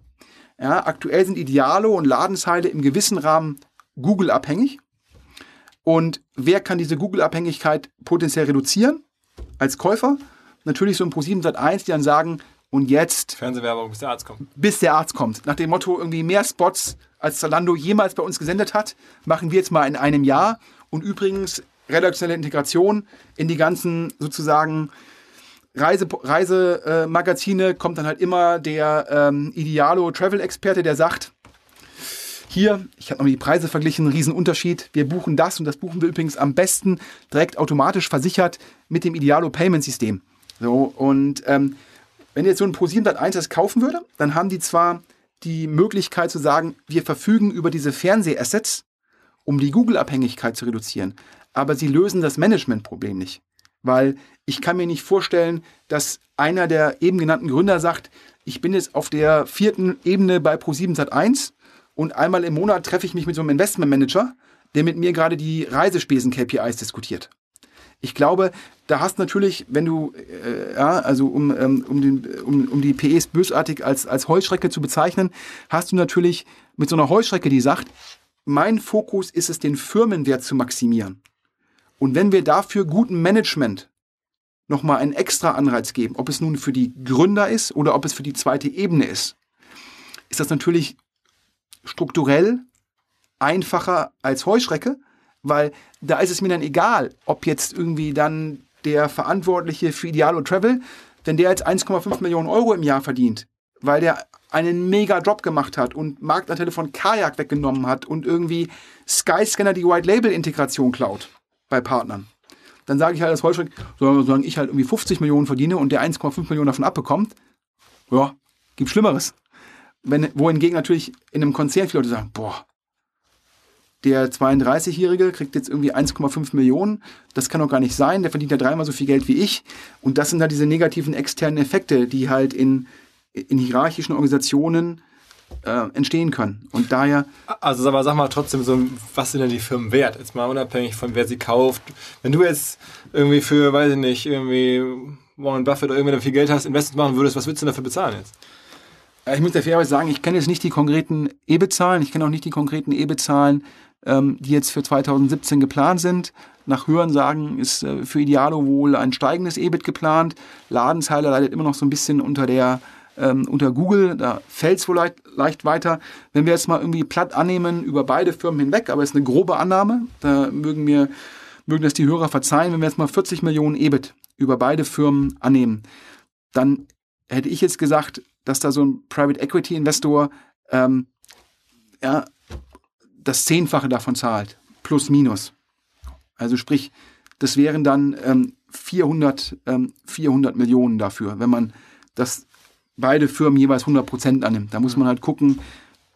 Ja, aktuell sind Idealo und Ladenzeile im gewissen Rahmen Google abhängig. Und wer kann diese Google-Abhängigkeit potenziell reduzieren? als Käufer natürlich so ein Pro7 Sat 1, die dann sagen, und jetzt. Fernsehwerbung, bis der Arzt kommt. Bis der Arzt kommt. Nach dem Motto, irgendwie mehr Spots als Zalando jemals bei uns gesendet hat, machen wir jetzt mal in einem Jahr. Und übrigens, redaktionelle Integration in die ganzen sozusagen Reisemagazine Reise, äh, kommt dann halt immer der ähm, Idealo Travel Experte, der sagt, hier, ich habe noch die Preise verglichen, Riesenunterschied. Wir buchen das und das buchen wir übrigens am besten direkt automatisch versichert mit dem Idealo Payment System. So, und ähm, wenn jetzt so ein Pro7 1 das kaufen würde, dann haben die zwar die Möglichkeit zu sagen, wir verfügen über diese Fernsehassets, um die Google-Abhängigkeit zu reduzieren. Aber sie lösen das Management-Problem nicht. Weil ich kann mir nicht vorstellen, dass einer der eben genannten Gründer sagt, ich bin jetzt auf der vierten Ebene bei Pro7 Sat 1 und einmal im Monat treffe ich mich mit so einem Investmentmanager, der mit mir gerade die Reisespesen-KPIs diskutiert. Ich glaube, da hast natürlich, wenn du, äh, ja, also um, ähm, um, den, um, um die PEs bösartig als, als Heuschrecke zu bezeichnen, hast du natürlich mit so einer Heuschrecke, die sagt, mein Fokus ist es, den Firmenwert zu maximieren. Und wenn wir dafür guten Management nochmal einen extra Anreiz geben, ob es nun für die Gründer ist oder ob es für die zweite Ebene ist, ist das natürlich strukturell einfacher als Heuschrecke, weil da ist es mir dann egal, ob jetzt irgendwie dann der Verantwortliche für Idealo Travel, wenn der jetzt 1,5 Millionen Euro im Jahr verdient, weil der einen mega Drop gemacht hat und Marktanteile von Kajak weggenommen hat und irgendwie Skyscanner die White Label Integration klaut bei Partnern. Dann sage ich halt als Heuschreck, solange ich halt irgendwie 50 Millionen verdiene und der 1,5 Millionen davon abbekommt, ja, gibt Schlimmeres. wenn, wohingegen natürlich in einem Konzern viele Leute sagen, boah, der 32-Jährige kriegt jetzt irgendwie 1,5 Millionen. Das kann doch gar nicht sein. Der verdient ja dreimal so viel Geld wie ich. Und das sind halt diese negativen externen Effekte, die halt in, in hierarchischen Organisationen äh, entstehen können. Und daher. Also aber sag mal trotzdem so, was sind denn die Firmen wert? Jetzt mal unabhängig von wer sie kauft. Wenn du jetzt irgendwie für, weiß ich nicht, irgendwie Warren Buffett oder irgendwer viel Geld hast, Investments machen würdest, was würdest du dafür bezahlen jetzt? Ich muss der fairerweise sagen, ich kenne jetzt nicht die konkreten EBIT-Zahlen, ich kenne auch nicht die konkreten EBIT-Zahlen, ähm, die jetzt für 2017 geplant sind. Nach Hörensagen ist äh, für Idealo wohl ein steigendes EBIT geplant. Ladenzeile leidet immer noch so ein bisschen unter der ähm, unter Google, da fällt es wohl leicht, leicht, weiter. Wenn wir jetzt mal irgendwie platt annehmen über beide Firmen hinweg, aber es ist eine grobe Annahme, da mögen mir mögen das die Hörer verzeihen, wenn wir jetzt mal 40 Millionen EBIT über beide Firmen annehmen, dann hätte ich jetzt gesagt, dass da so ein Private Equity Investor ähm, ja, das Zehnfache davon zahlt, plus minus. Also sprich, das wären dann ähm, 400, ähm, 400 Millionen dafür, wenn man das beide Firmen jeweils 100 Prozent annimmt. Da muss man halt gucken,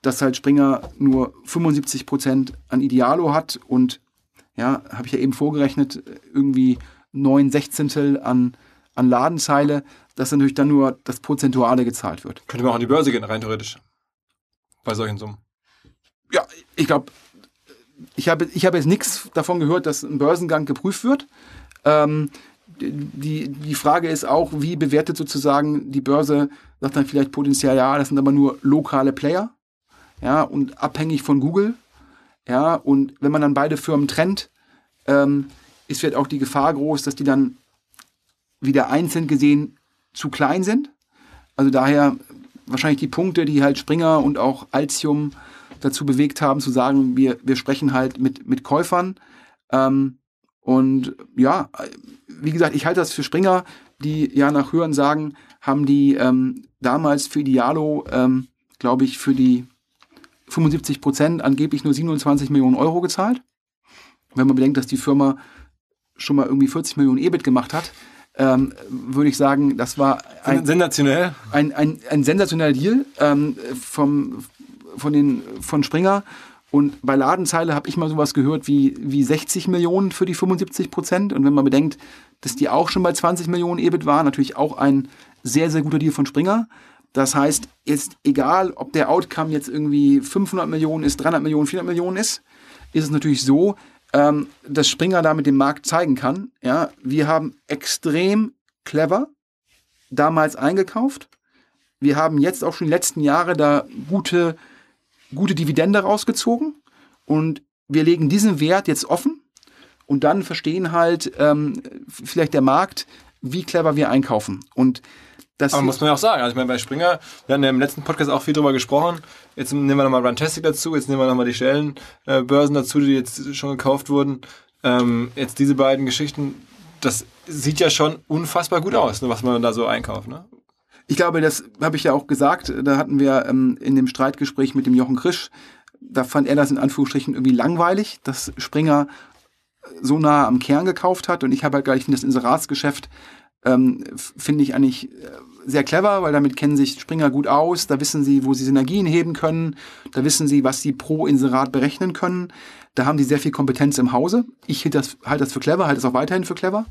dass halt Springer nur 75 Prozent an Idealo hat und ja, habe ich ja eben vorgerechnet, irgendwie neun Sechzehntel an, an Ladenzeile, dass natürlich dann nur das Prozentuale gezahlt wird. Könnte man auch an die Börse gehen, rein theoretisch. Bei solchen Summen. Ja, ich glaube, ich habe ich hab jetzt nichts davon gehört, dass ein Börsengang geprüft wird. Ähm, die, die Frage ist auch, wie bewertet sozusagen die Börse, sagt dann vielleicht potenziell, ja, das sind aber nur lokale Player, ja, und abhängig von Google, ja, und wenn man dann beide Firmen trennt, ähm, ist vielleicht auch die Gefahr groß, dass die dann wieder einzeln gesehen zu klein sind. Also daher wahrscheinlich die Punkte, die halt Springer und auch Altium dazu bewegt haben, zu sagen, wir, wir sprechen halt mit, mit Käufern. Ähm, und ja, wie gesagt, ich halte das für Springer, die ja nach Hören sagen, haben die ähm, damals für Idealo, ähm, glaube ich, für die 75 Prozent angeblich nur 27 Millionen Euro gezahlt. Wenn man bedenkt, dass die Firma schon mal irgendwie 40 Millionen EBIT gemacht hat, ähm, würde ich sagen, das war ein, sensationell. Ein, ein, ein sensationeller Deal ähm, vom, von, den, von Springer. Und bei Ladenzeile habe ich mal sowas gehört wie, wie 60 Millionen für die 75 Prozent. Und wenn man bedenkt, dass die auch schon bei 20 Millionen EBIT waren, natürlich auch ein sehr, sehr guter Deal von Springer. Das heißt, jetzt egal, ob der Outcome jetzt irgendwie 500 Millionen ist, 300 Millionen, 400 Millionen ist, ist es natürlich so, ähm, dass Springer damit dem Markt zeigen kann, ja, wir haben extrem clever damals eingekauft. Wir haben jetzt auch schon die letzten Jahre da gute, gute Dividende rausgezogen und wir legen diesen Wert jetzt offen und dann verstehen halt ähm, vielleicht der Markt, wie clever wir einkaufen. Und das Aber muss man ja auch sagen. Also ich meine, bei Springer, wir haben ja im letzten Podcast auch viel drüber gesprochen. Jetzt nehmen wir nochmal Runtastic dazu, jetzt nehmen wir nochmal die Stellenbörsen äh, dazu, die jetzt schon gekauft wurden. Ähm, jetzt diese beiden Geschichten, das sieht ja schon unfassbar gut aus, was man da so einkauft. Ne? Ich glaube, das habe ich ja auch gesagt. Da hatten wir ähm, in dem Streitgespräch mit dem Jochen Krisch, da fand er das in Anführungsstrichen irgendwie langweilig, dass Springer so nah am Kern gekauft hat. Und ich habe halt gleich das Inseratsgeschäft ähm, finde ich eigentlich äh, sehr clever, weil damit kennen sich Springer gut aus. Da wissen sie, wo sie Synergien heben können. Da wissen sie, was sie pro Inserat berechnen können. Da haben sie sehr viel Kompetenz im Hause. Ich halte das, halte das für clever, halte es auch weiterhin für clever.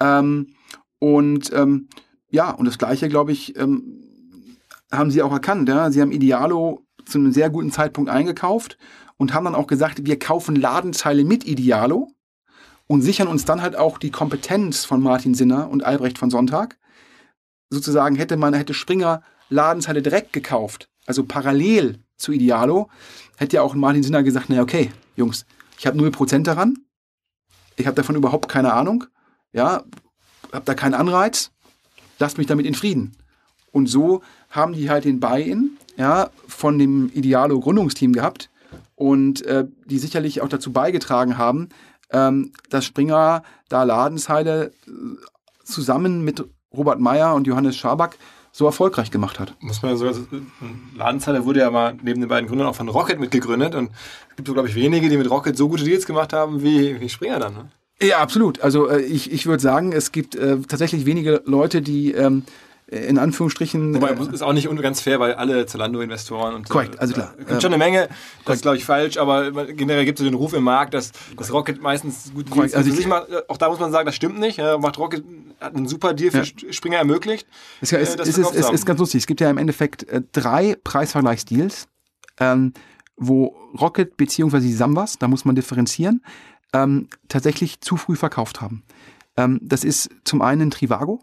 Ähm, und ähm, ja, und das Gleiche, glaube ich, ähm, haben sie auch erkannt. Ja? Sie haben Idealo zu einem sehr guten Zeitpunkt eingekauft und haben dann auch gesagt, wir kaufen Ladenzeile mit Idealo und sichern uns dann halt auch die Kompetenz von Martin Sinner und Albrecht von Sonntag. Sozusagen hätte man, hätte Springer Ladenzeile direkt gekauft, also parallel zu Idealo, hätte ja auch Martin Sinner gesagt, naja, okay, Jungs, ich habe 0% daran, ich habe davon überhaupt keine Ahnung, ja, habe da keinen Anreiz, lasst mich damit in Frieden. Und so haben die halt den Buy-in ja, von dem Idealo-Gründungsteam gehabt und äh, die sicherlich auch dazu beigetragen haben, ähm, dass Springer da Ladenzeile äh, zusammen mit Robert Meyer und Johannes Schaback so erfolgreich gemacht hat. Muss man so, Ladenzeile wurde ja mal neben den beiden Gründern auch von Rocket mitgegründet und es gibt so, glaube ich, wenige, die mit Rocket so gute Deals gemacht haben wie, wie Springer dann. Ne? Ja, absolut. Also äh, ich, ich würde sagen, es gibt äh, tatsächlich wenige Leute, die ähm, in Anführungsstrichen. Wobei, äh, ist auch nicht ganz fair, weil alle Zalando-Investoren und Korrekt, also klar. Äh, gibt schon eine Menge, das ist glaube ich falsch, aber generell gibt es den Ruf im Markt, dass das Rocket meistens gut korrekt, also ich, mal, Auch da muss man sagen, das stimmt nicht. Ja, macht Rocket hat einen super Deal für ja. Springer ermöglicht. Es, äh, ist, es, ist, ist, ganz lustig. Es gibt ja im Endeffekt äh, drei Preisvergleichsdeals, ähm, wo Rocket bzw. Sambas, da muss man differenzieren, ähm, tatsächlich zu früh verkauft haben. Ähm, das ist zum einen Trivago.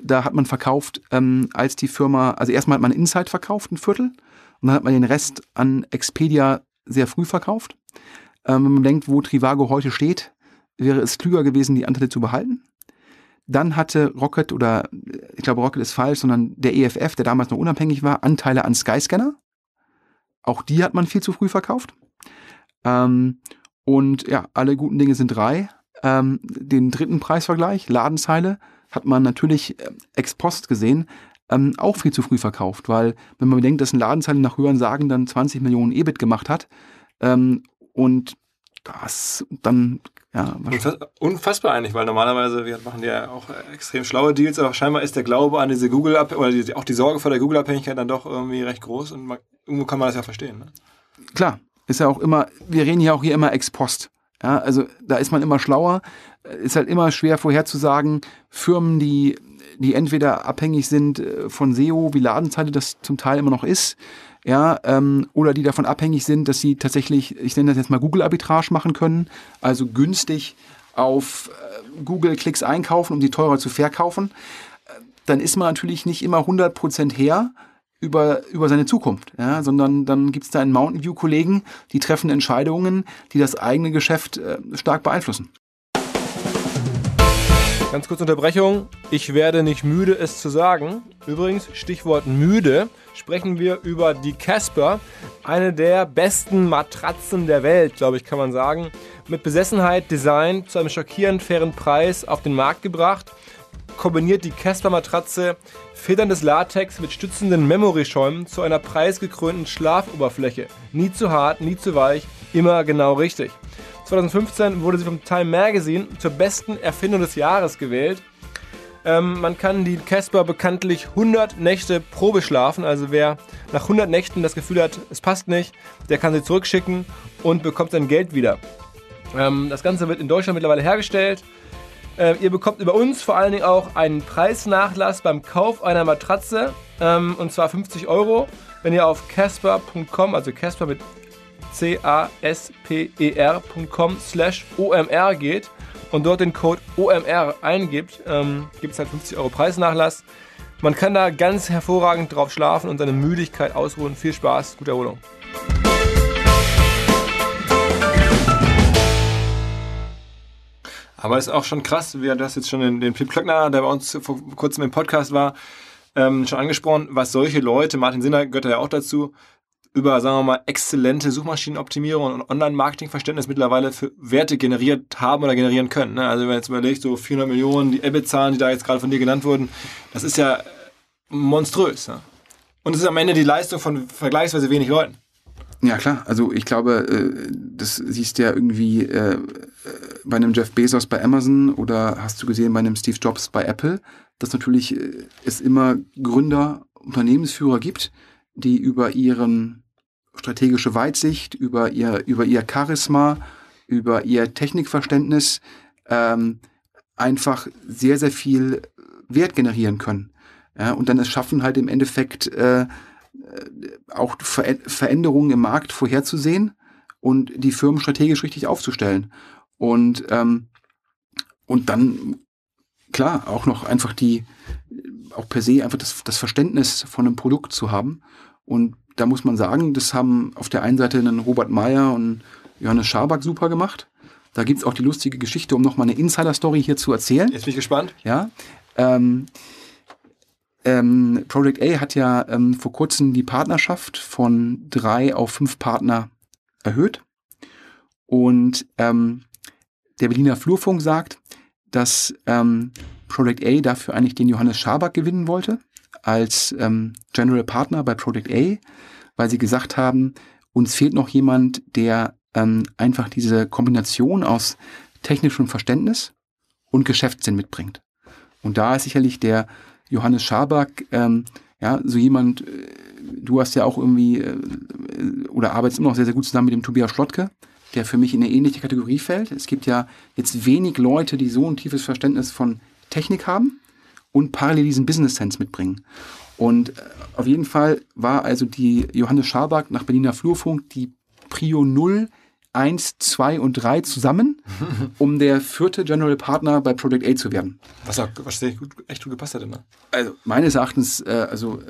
Da hat man verkauft, ähm, als die Firma, also erstmal hat man Insight verkauft, ein Viertel, und dann hat man den Rest an Expedia sehr früh verkauft. Ähm, wenn man denkt, wo Trivago heute steht, wäre es klüger gewesen, die Anteile zu behalten. Dann hatte Rocket, oder ich glaube, Rocket ist falsch, sondern der EFF, der damals noch unabhängig war, Anteile an Skyscanner. Auch die hat man viel zu früh verkauft. Ähm, und ja, alle guten Dinge sind drei. Ähm, den dritten Preisvergleich, Ladenzeile, hat man natürlich äh, ex post gesehen, ähm, auch viel zu früh verkauft, weil wenn man bedenkt, dass ein Ladenzeile nach höheren Sagen dann 20 Millionen EBIT gemacht hat ähm, und das dann ja, unfassbar eigentlich, weil normalerweise wir machen ja auch extrem schlaue Deals, aber scheinbar ist der Glaube an diese Google oder die, auch die Sorge vor der Google-Abhängigkeit dann doch irgendwie recht groß und man, irgendwo kann man das ja verstehen. Ne? Klar, ist ja auch immer, wir reden ja auch hier immer ex post. Ja, also da ist man immer schlauer. Ist halt immer schwer vorherzusagen, Firmen, die, die entweder abhängig sind äh, von SEO, wie Ladenzeile das zum Teil immer noch ist, ja, ähm, oder die davon abhängig sind, dass sie tatsächlich, ich nenne das jetzt mal Google-Arbitrage machen können, also günstig auf äh, Google-Klicks einkaufen, um sie teurer zu verkaufen, dann ist man natürlich nicht immer 100% her über, über seine Zukunft, ja, sondern dann gibt es da einen Mountain View-Kollegen, die treffen Entscheidungen, die das eigene Geschäft äh, stark beeinflussen. Ganz kurze Unterbrechung. Ich werde nicht müde, es zu sagen. Übrigens, Stichwort müde, sprechen wir über die Casper, eine der besten Matratzen der Welt, glaube ich, kann man sagen. Mit Besessenheit, Design zu einem schockierend fairen Preis auf den Markt gebracht. Kombiniert die Casper-Matratze federndes Latex mit stützenden Memory-Schäumen zu einer preisgekrönten Schlafoberfläche. Nie zu hart, nie zu weich, immer genau richtig. 2015 wurde sie vom Time Magazine zur besten Erfindung des Jahres gewählt. Ähm, man kann die Casper bekanntlich 100 Nächte Probe schlafen. Also wer nach 100 Nächten das Gefühl hat, es passt nicht, der kann sie zurückschicken und bekommt sein Geld wieder. Ähm, das Ganze wird in Deutschland mittlerweile hergestellt. Äh, ihr bekommt über uns vor allen Dingen auch einen Preisnachlass beim Kauf einer Matratze. Ähm, und zwar 50 Euro. Wenn ihr auf casper.com, also Casper mit C-A-S-P-E-R.com slash OMR geht und dort den Code OMR eingibt, ähm, gibt es halt 50 Euro Preisnachlass. Man kann da ganz hervorragend drauf schlafen und seine Müdigkeit ausruhen. Viel Spaß, gute Erholung. Aber ist auch schon krass, wie du hast jetzt schon den, den Pip Klöckner, der bei uns vor kurzem im Podcast war, ähm, schon angesprochen, was solche Leute, Martin Sinner gehört ja auch dazu, über, sagen wir mal, exzellente Suchmaschinenoptimierung und Online-Marketing-Verständnis mittlerweile für Werte generiert haben oder generieren können. Ne? Also wenn man jetzt überlegt, so 400 Millionen, die EBIT-Zahlen, die da jetzt gerade von dir genannt wurden, das ist ja monströs. Ne? Und es ist am Ende die Leistung von vergleichsweise wenig Leuten. Ja, klar. Also ich glaube, äh, das siehst du ja irgendwie äh, bei einem Jeff Bezos bei Amazon oder hast du gesehen bei einem Steve Jobs bei Apple, dass natürlich äh, es immer Gründer, Unternehmensführer gibt, die über ihren strategische Weitsicht, über ihr, über ihr Charisma, über ihr Technikverständnis ähm, einfach sehr, sehr viel Wert generieren können. Ja, und dann es schaffen halt im Endeffekt äh, auch Ver Veränderungen im Markt vorherzusehen und die Firmen strategisch richtig aufzustellen. Und, ähm, und dann, klar, auch noch einfach die, auch per se einfach das, das Verständnis von einem Produkt zu haben. Und da muss man sagen, das haben auf der einen Seite einen Robert Meyer und Johannes Schaback super gemacht. Da gibt's auch die lustige Geschichte, um nochmal eine Insider-Story hier zu erzählen. Jetzt bin ich gespannt. Ja. Ähm, ähm, Project A hat ja ähm, vor kurzem die Partnerschaft von drei auf fünf Partner erhöht. Und ähm, der Berliner Flurfunk sagt, dass ähm, Project A dafür eigentlich den Johannes Schaback gewinnen wollte als ähm, General Partner bei Project A, weil sie gesagt haben, uns fehlt noch jemand, der ähm, einfach diese Kombination aus technischem Verständnis und Geschäftssinn mitbringt. Und da ist sicherlich der Johannes Schaback, ähm, ja, so jemand, äh, du hast ja auch irgendwie äh, oder arbeitest immer noch sehr, sehr gut zusammen mit dem Tobias Schlottke, der für mich in eine ähnliche Kategorie fällt. Es gibt ja jetzt wenig Leute, die so ein tiefes Verständnis von Technik haben und parallel diesen Business Sense mitbringen. Und äh, auf jeden Fall war also die Johannes Schaback nach Berliner Flurfunk die Prio 0 1, 2 und 3 zusammen, um der vierte General Partner bei Project A zu werden. Was, auch, was echt gut, echt gut gepasst hätte, ne? Also meines Erachtens, äh, also äh,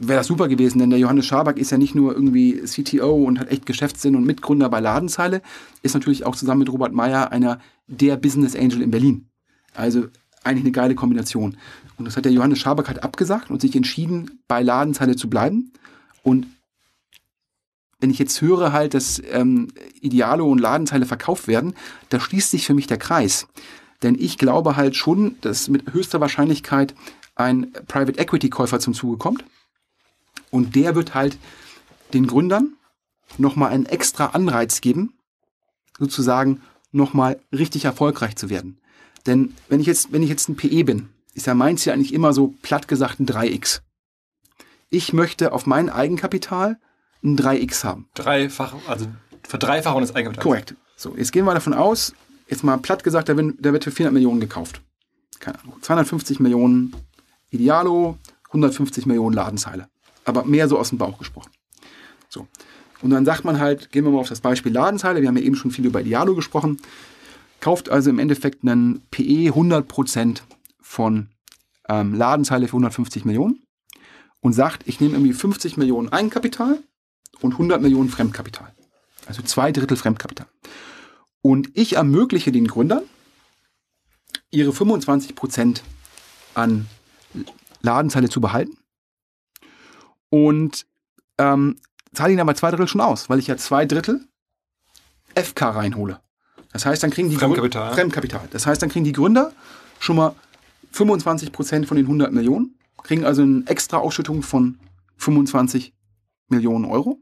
wäre das super gewesen, denn der Johannes Schaback ist ja nicht nur irgendwie CTO und hat echt Geschäftssinn und Mitgründer bei Ladenzeile, ist natürlich auch zusammen mit Robert Meyer einer der Business Angel in Berlin. Also eigentlich eine geile Kombination. Und das hat der Johannes Schaback halt abgesagt und sich entschieden, bei Ladenzeile zu bleiben. Und wenn ich jetzt höre halt, dass ähm, Idealo und Ladenteile verkauft werden, da schließt sich für mich der Kreis. Denn ich glaube halt schon, dass mit höchster Wahrscheinlichkeit ein Private Equity Käufer zum Zuge kommt. Und der wird halt den Gründern nochmal einen extra Anreiz geben, sozusagen nochmal richtig erfolgreich zu werden. Denn wenn ich jetzt, wenn ich jetzt ein PE bin, ist ja meins ja eigentlich immer so platt gesagt ein 3x. Ich möchte auf mein Eigenkapital ein 3x haben. Dreifach, also Verdreifachung des Eigenkapitals. Korrekt. So, jetzt gehen wir davon aus, jetzt mal platt gesagt, da wird, da wird für 400 Millionen gekauft. Keine Ahnung. 250 Millionen Idealo, 150 Millionen Ladenzeile. Aber mehr so aus dem Bauch gesprochen. So. Und dann sagt man halt, gehen wir mal auf das Beispiel Ladenzeile. Wir haben ja eben schon viel über Idealo gesprochen. Kauft also im Endeffekt einen PE 100% von ähm, Ladenzeile für 150 Millionen und sagt, ich nehme irgendwie 50 Millionen Eigenkapital und 100 Millionen Fremdkapital. Also zwei Drittel Fremdkapital. Und ich ermögliche den Gründern, ihre 25 Prozent an Ladenzeile zu behalten und ähm, zahle ihnen aber zwei Drittel schon aus, weil ich ja zwei Drittel FK reinhole. Das heißt, dann kriegen die Fremdkapital. Gründer, Fremdkapital. Das heißt, dann kriegen die Gründer schon mal 25 Prozent von den 100 Millionen, kriegen also eine extra Ausschüttung von 25 Millionen Euro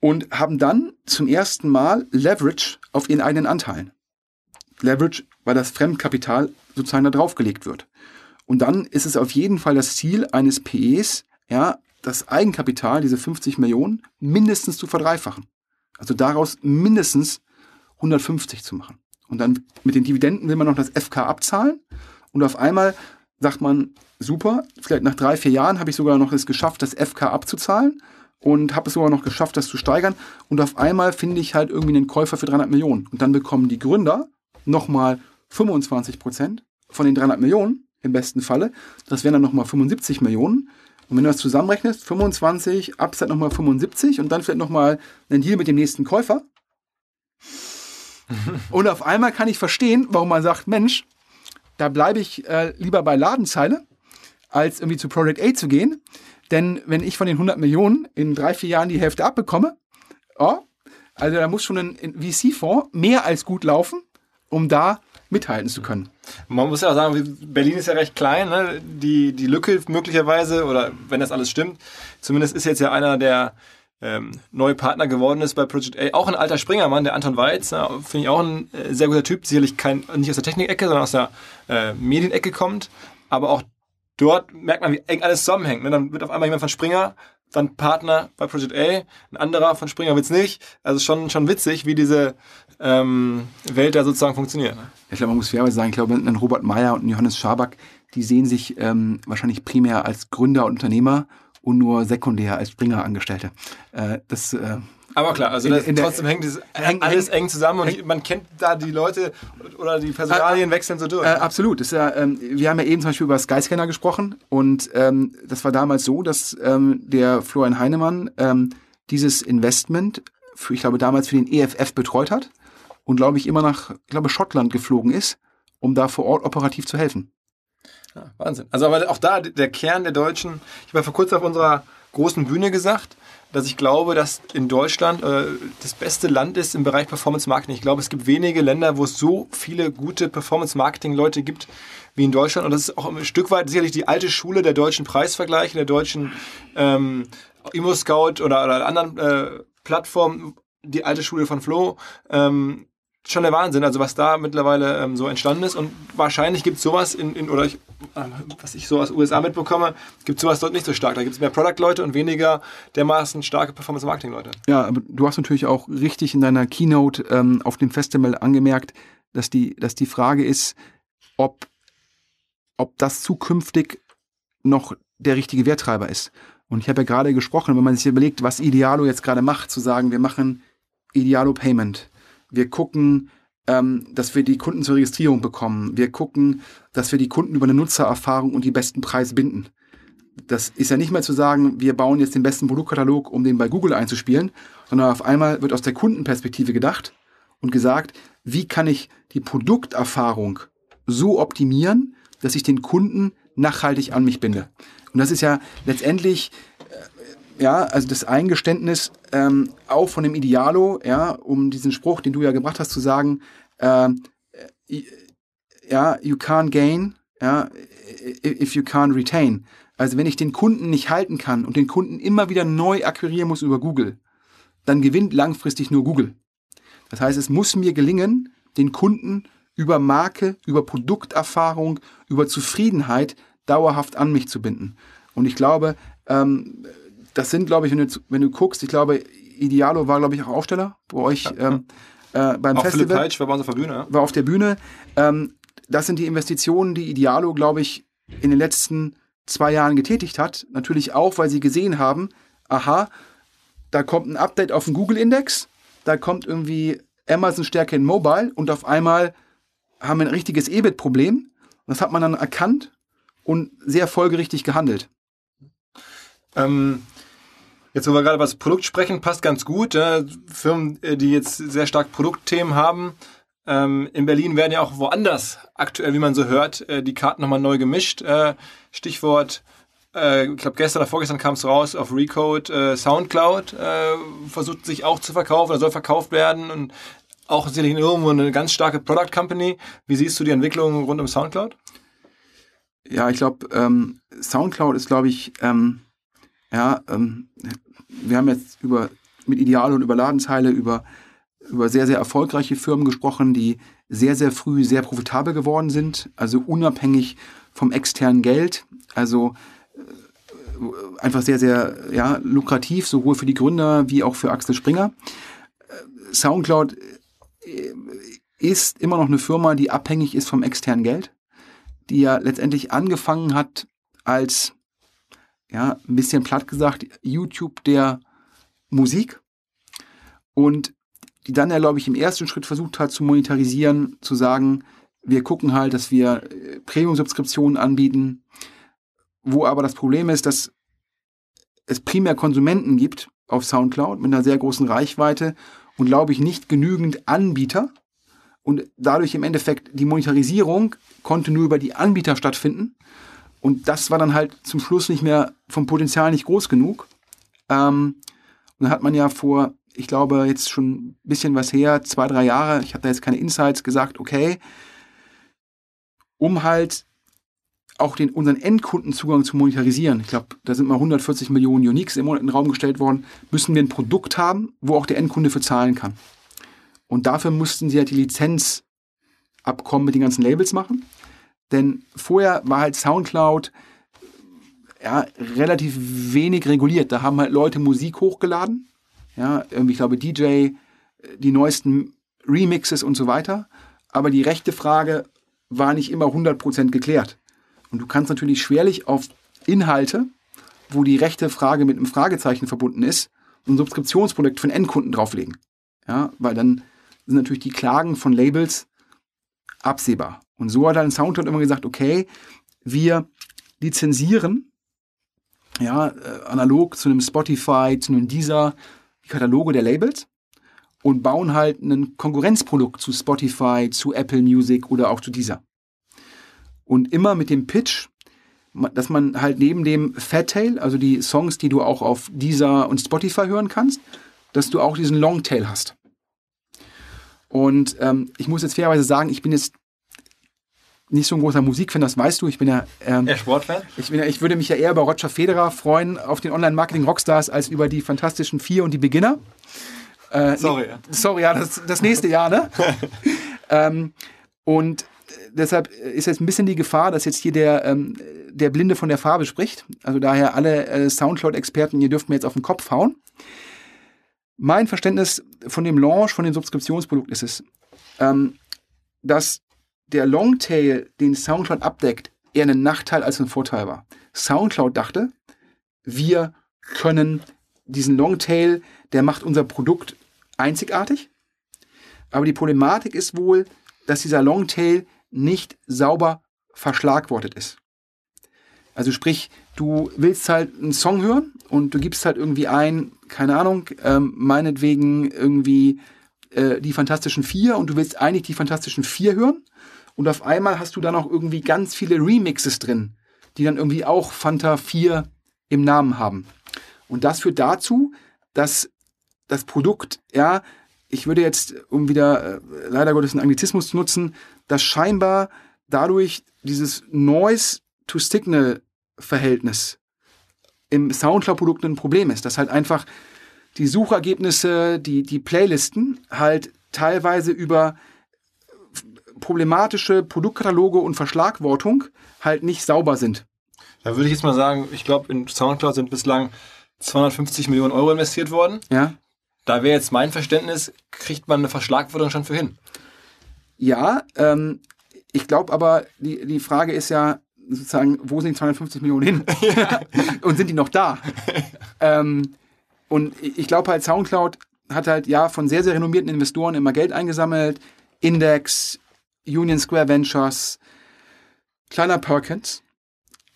und haben dann zum ersten Mal Leverage auf ihren eigenen Anteilen. Leverage, weil das Fremdkapital sozusagen da draufgelegt wird. Und dann ist es auf jeden Fall das Ziel eines PEs, ja, das Eigenkapital, diese 50 Millionen, mindestens zu verdreifachen. Also daraus mindestens 150 zu machen. Und dann mit den Dividenden will man noch das FK abzahlen. Und auf einmal sagt man, super, vielleicht nach drei, vier Jahren habe ich sogar noch es geschafft, das FK abzuzahlen und habe es sogar noch geschafft, das zu steigern. Und auf einmal finde ich halt irgendwie einen Käufer für 300 Millionen. Und dann bekommen die Gründer nochmal 25 Prozent von den 300 Millionen im besten Falle. Das wären dann nochmal 75 Millionen. Und wenn du das zusammenrechnest, 25, Upside nochmal 75 und dann vielleicht nochmal einen Deal mit dem nächsten Käufer. und auf einmal kann ich verstehen, warum man sagt, Mensch, da bleibe ich äh, lieber bei Ladenzeile, als irgendwie zu Project A zu gehen. Denn wenn ich von den 100 Millionen in drei, vier Jahren die Hälfte abbekomme, oh, also da muss schon ein VC-Fonds mehr als gut laufen, um da mithalten zu können. Man muss ja auch sagen, Berlin ist ja recht klein. Ne? Die, die Lücke möglicherweise, oder wenn das alles stimmt, zumindest ist jetzt ja einer der ähm, neue Partner geworden ist bei Project A. Auch ein alter Springermann, der Anton Weiz. Ja, Finde ich auch ein äh, sehr guter Typ. Sicherlich kein, nicht aus der Technikecke, sondern aus der äh, Medienecke kommt. Aber auch dort merkt man, wie eng alles zusammenhängt. Ne? Dann wird auf einmal jemand von Springer dann Partner bei Project A, ein anderer von Springer wird's nicht. Also schon, schon witzig, wie diese ähm, Welt da sozusagen funktioniert. Ne? Ich glaube, man muss fairerweise sagen, ich glaube, ein Robert Meyer und ein Johannes Schaback, die sehen sich ähm, wahrscheinlich primär als Gründer und Unternehmer und nur sekundär als Springer-Angestellte. Äh, das äh, aber klar, also in, in trotzdem hängt das häng, alles eng zusammen und häng, man kennt da die Leute oder die Personalien äh, wechseln so durch. Äh, absolut. Das ist ja, ähm, wir haben ja eben zum Beispiel über Skyscanner gesprochen und ähm, das war damals so, dass ähm, der Florian Heinemann ähm, dieses Investment, für, ich glaube damals für den EFF betreut hat und glaube ich immer nach, ich glaube Schottland geflogen ist, um da vor Ort operativ zu helfen. Ja, Wahnsinn. Also aber auch da der Kern der Deutschen. Ich war vor kurzem auf unserer großen Bühne gesagt, dass ich glaube, dass in Deutschland äh, das beste Land ist im Bereich Performance Marketing. Ich glaube, es gibt wenige Länder, wo es so viele gute Performance Marketing Leute gibt wie in Deutschland. Und das ist auch ein Stück weit sicherlich die alte Schule der deutschen Preisvergleiche, der deutschen ähm, Immo Scout oder, oder anderen äh, Plattformen, die alte Schule von Flo. Ähm, schon der Wahnsinn, also was da mittlerweile ähm, so entstanden ist. Und wahrscheinlich gibt es sowas in, in oder ich, äh, was ich so aus USA mitbekomme, gibt es sowas dort nicht so stark. Da gibt es mehr Product-Leute und weniger dermaßen starke Performance-Marketing-Leute. Ja, aber du hast natürlich auch richtig in deiner Keynote ähm, auf dem Festival angemerkt, dass die, dass die Frage ist, ob, ob das zukünftig noch der richtige Werttreiber ist. Und ich habe ja gerade gesprochen, wenn man sich überlegt, was Idealo jetzt gerade macht, zu sagen, wir machen Idealo Payment wir gucken, ähm, dass wir die Kunden zur Registrierung bekommen. Wir gucken, dass wir die Kunden über eine Nutzererfahrung und die besten Preise binden. Das ist ja nicht mehr zu sagen, wir bauen jetzt den besten Produktkatalog, um den bei Google einzuspielen, sondern auf einmal wird aus der Kundenperspektive gedacht und gesagt, wie kann ich die Produkterfahrung so optimieren, dass ich den Kunden nachhaltig an mich binde. Und das ist ja letztendlich ja, also das Eingeständnis ähm, auch von dem Idealo, ja, um diesen Spruch, den du ja gebracht hast, zu sagen, ähm, äh, ja, you can't gain, ja, if you can't retain. Also wenn ich den Kunden nicht halten kann und den Kunden immer wieder neu akquirieren muss über Google, dann gewinnt langfristig nur Google. Das heißt, es muss mir gelingen, den Kunden über Marke, über Produkterfahrung, über Zufriedenheit dauerhaft an mich zu binden. Und ich glaube, ähm, das sind, glaube ich, wenn du, wenn du guckst, ich glaube, Idealo war, glaube ich, auch Aufsteller bei euch ja, ähm, äh, beim auch Festival. Philipp Heitsch war bei uns auf der Bühne. Ja? War auf der Bühne. Ähm, das sind die Investitionen, die Idealo, glaube ich, in den letzten zwei Jahren getätigt hat. Natürlich auch, weil sie gesehen haben, aha, da kommt ein Update auf den Google-Index, da kommt irgendwie Amazon stärker in Mobile und auf einmal haben wir ein richtiges EBIT-Problem. Das hat man dann erkannt und sehr folgerichtig gehandelt. Ähm, Jetzt, wo wir gerade über das Produkt sprechen, passt ganz gut. Äh, Firmen, äh, die jetzt sehr stark Produktthemen haben. Ähm, in Berlin werden ja auch woanders aktuell, wie man so hört, äh, die Karten nochmal neu gemischt. Äh, Stichwort, äh, ich glaube gestern oder vorgestern kam es raus, auf Recode äh, Soundcloud versucht sich auch zu verkaufen oder soll verkauft werden und auch sicherlich irgendwo eine ganz starke Product Company. Wie siehst du die Entwicklung rund um Soundcloud? Ja, ich glaube, ähm, Soundcloud ist, glaube ich, ähm ja, ähm, wir haben jetzt über, mit Ideal und über Ladenzeile über, über sehr, sehr erfolgreiche Firmen gesprochen, die sehr, sehr früh sehr profitabel geworden sind, also unabhängig vom externen Geld, also äh, einfach sehr, sehr ja, lukrativ, sowohl für die Gründer wie auch für Axel Springer. Äh, Soundcloud äh, ist immer noch eine Firma, die abhängig ist vom externen Geld, die ja letztendlich angefangen hat als ja, ein bisschen platt gesagt, YouTube der Musik und die dann glaube ich, im ersten Schritt versucht hat zu monetarisieren, zu sagen, wir gucken halt, dass wir äh, Premium-Subskriptionen anbieten, wo aber das Problem ist, dass es primär Konsumenten gibt auf SoundCloud mit einer sehr großen Reichweite und, glaube ich, nicht genügend Anbieter. Und dadurch im Endeffekt die Monetarisierung konnte nur über die Anbieter stattfinden. Und das war dann halt zum Schluss nicht mehr vom Potenzial nicht groß genug. Ähm, und dann hat man ja vor, ich glaube, jetzt schon ein bisschen was her, zwei, drei Jahre, ich habe da jetzt keine Insights gesagt, okay, um halt auch den, unseren Endkundenzugang zu monetarisieren, ich glaube, da sind mal 140 Millionen Uniques im Monat in den Raum gestellt worden, müssen wir ein Produkt haben, wo auch der Endkunde für zahlen kann. Und dafür mussten sie halt die Lizenzabkommen mit den ganzen Labels machen. Denn vorher war halt Soundcloud ja, relativ wenig reguliert. Da haben halt Leute Musik hochgeladen. Ja, irgendwie, ich glaube, DJ, die neuesten Remixes und so weiter. Aber die rechte Frage war nicht immer 100% geklärt. Und du kannst natürlich schwerlich auf Inhalte, wo die rechte Frage mit einem Fragezeichen verbunden ist, ein Subskriptionsprodukt für einen Endkunden drauflegen. Ja, weil dann sind natürlich die Klagen von Labels absehbar. Und so hat dann Soundcloud immer gesagt, okay, wir lizenzieren, ja, äh, analog zu einem Spotify, zu einem Deezer, die Kataloge der Labels und bauen halt ein Konkurrenzprodukt zu Spotify, zu Apple Music oder auch zu Deezer. Und immer mit dem Pitch, dass man halt neben dem Fattail, also die Songs, die du auch auf Deezer und Spotify hören kannst, dass du auch diesen Longtail hast. Und ähm, ich muss jetzt fairerweise sagen, ich bin jetzt nicht so ein großer Musikfan, das weißt du. Ich bin ja ähm, eher Sportfan. Ich, bin ja, ich würde mich ja eher über Roger Federer freuen auf den Online-Marketing-Rockstars als über die Fantastischen Vier und die Beginner. Äh, sorry. Sorry, ja, das, das nächste Jahr, ne? ähm, und deshalb ist jetzt ein bisschen die Gefahr, dass jetzt hier der, ähm, der Blinde von der Farbe spricht. Also daher alle äh, Soundcloud-Experten, ihr dürft mir jetzt auf den Kopf hauen. Mein Verständnis von dem Launch, von dem Subskriptionsprodukt ist es, ähm, dass der Longtail, den Soundcloud abdeckt, eher ein Nachteil als ein Vorteil war. Soundcloud dachte, wir können diesen Longtail, der macht unser Produkt einzigartig. Aber die Problematik ist wohl, dass dieser Longtail nicht sauber verschlagwortet ist. Also sprich, du willst halt einen Song hören und du gibst halt irgendwie ein, keine Ahnung, ähm, meinetwegen irgendwie äh, die Fantastischen Vier und du willst eigentlich die Fantastischen Vier hören und auf einmal hast du dann auch irgendwie ganz viele Remixes drin, die dann irgendwie auch Fanta 4 im Namen haben. Und das führt dazu, dass das Produkt, ja, ich würde jetzt, um wieder äh, leider Gottes einen Anglizismus zu nutzen, dass scheinbar dadurch dieses Noise-to-Signal-Verhältnis im Soundcloud-Produkt ein Problem ist. Dass halt einfach die Suchergebnisse, die, die Playlisten halt teilweise über problematische Produktkataloge und Verschlagwortung halt nicht sauber sind. Da würde ich jetzt mal sagen, ich glaube, in Soundcloud sind bislang 250 Millionen Euro investiert worden. Ja. Da wäre jetzt mein Verständnis, kriegt man eine Verschlagwortung schon für hin. Ja, ähm, ich glaube aber, die, die Frage ist ja sozusagen, wo sind die 250 Millionen hin? und sind die noch da? ähm, und ich glaube halt, Soundcloud hat halt ja von sehr, sehr renommierten Investoren immer Geld eingesammelt. Index, Union Square Ventures, Kleiner Perkins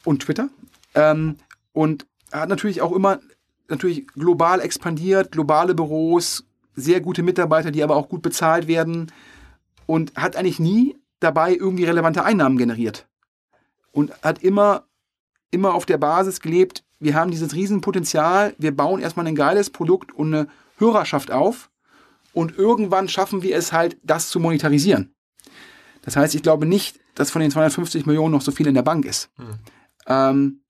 und Twitter. Ähm, und hat natürlich auch immer natürlich global expandiert, globale Büros, sehr gute Mitarbeiter, die aber auch gut bezahlt werden und hat eigentlich nie dabei irgendwie relevante Einnahmen generiert. Und hat immer, immer auf der Basis gelebt, wir haben dieses Riesenpotenzial, wir bauen erstmal ein geiles Produkt und eine Hörerschaft auf und irgendwann schaffen wir es halt, das zu monetarisieren. Das heißt, ich glaube nicht, dass von den 250 Millionen noch so viel in der Bank ist. Hm. Ähm,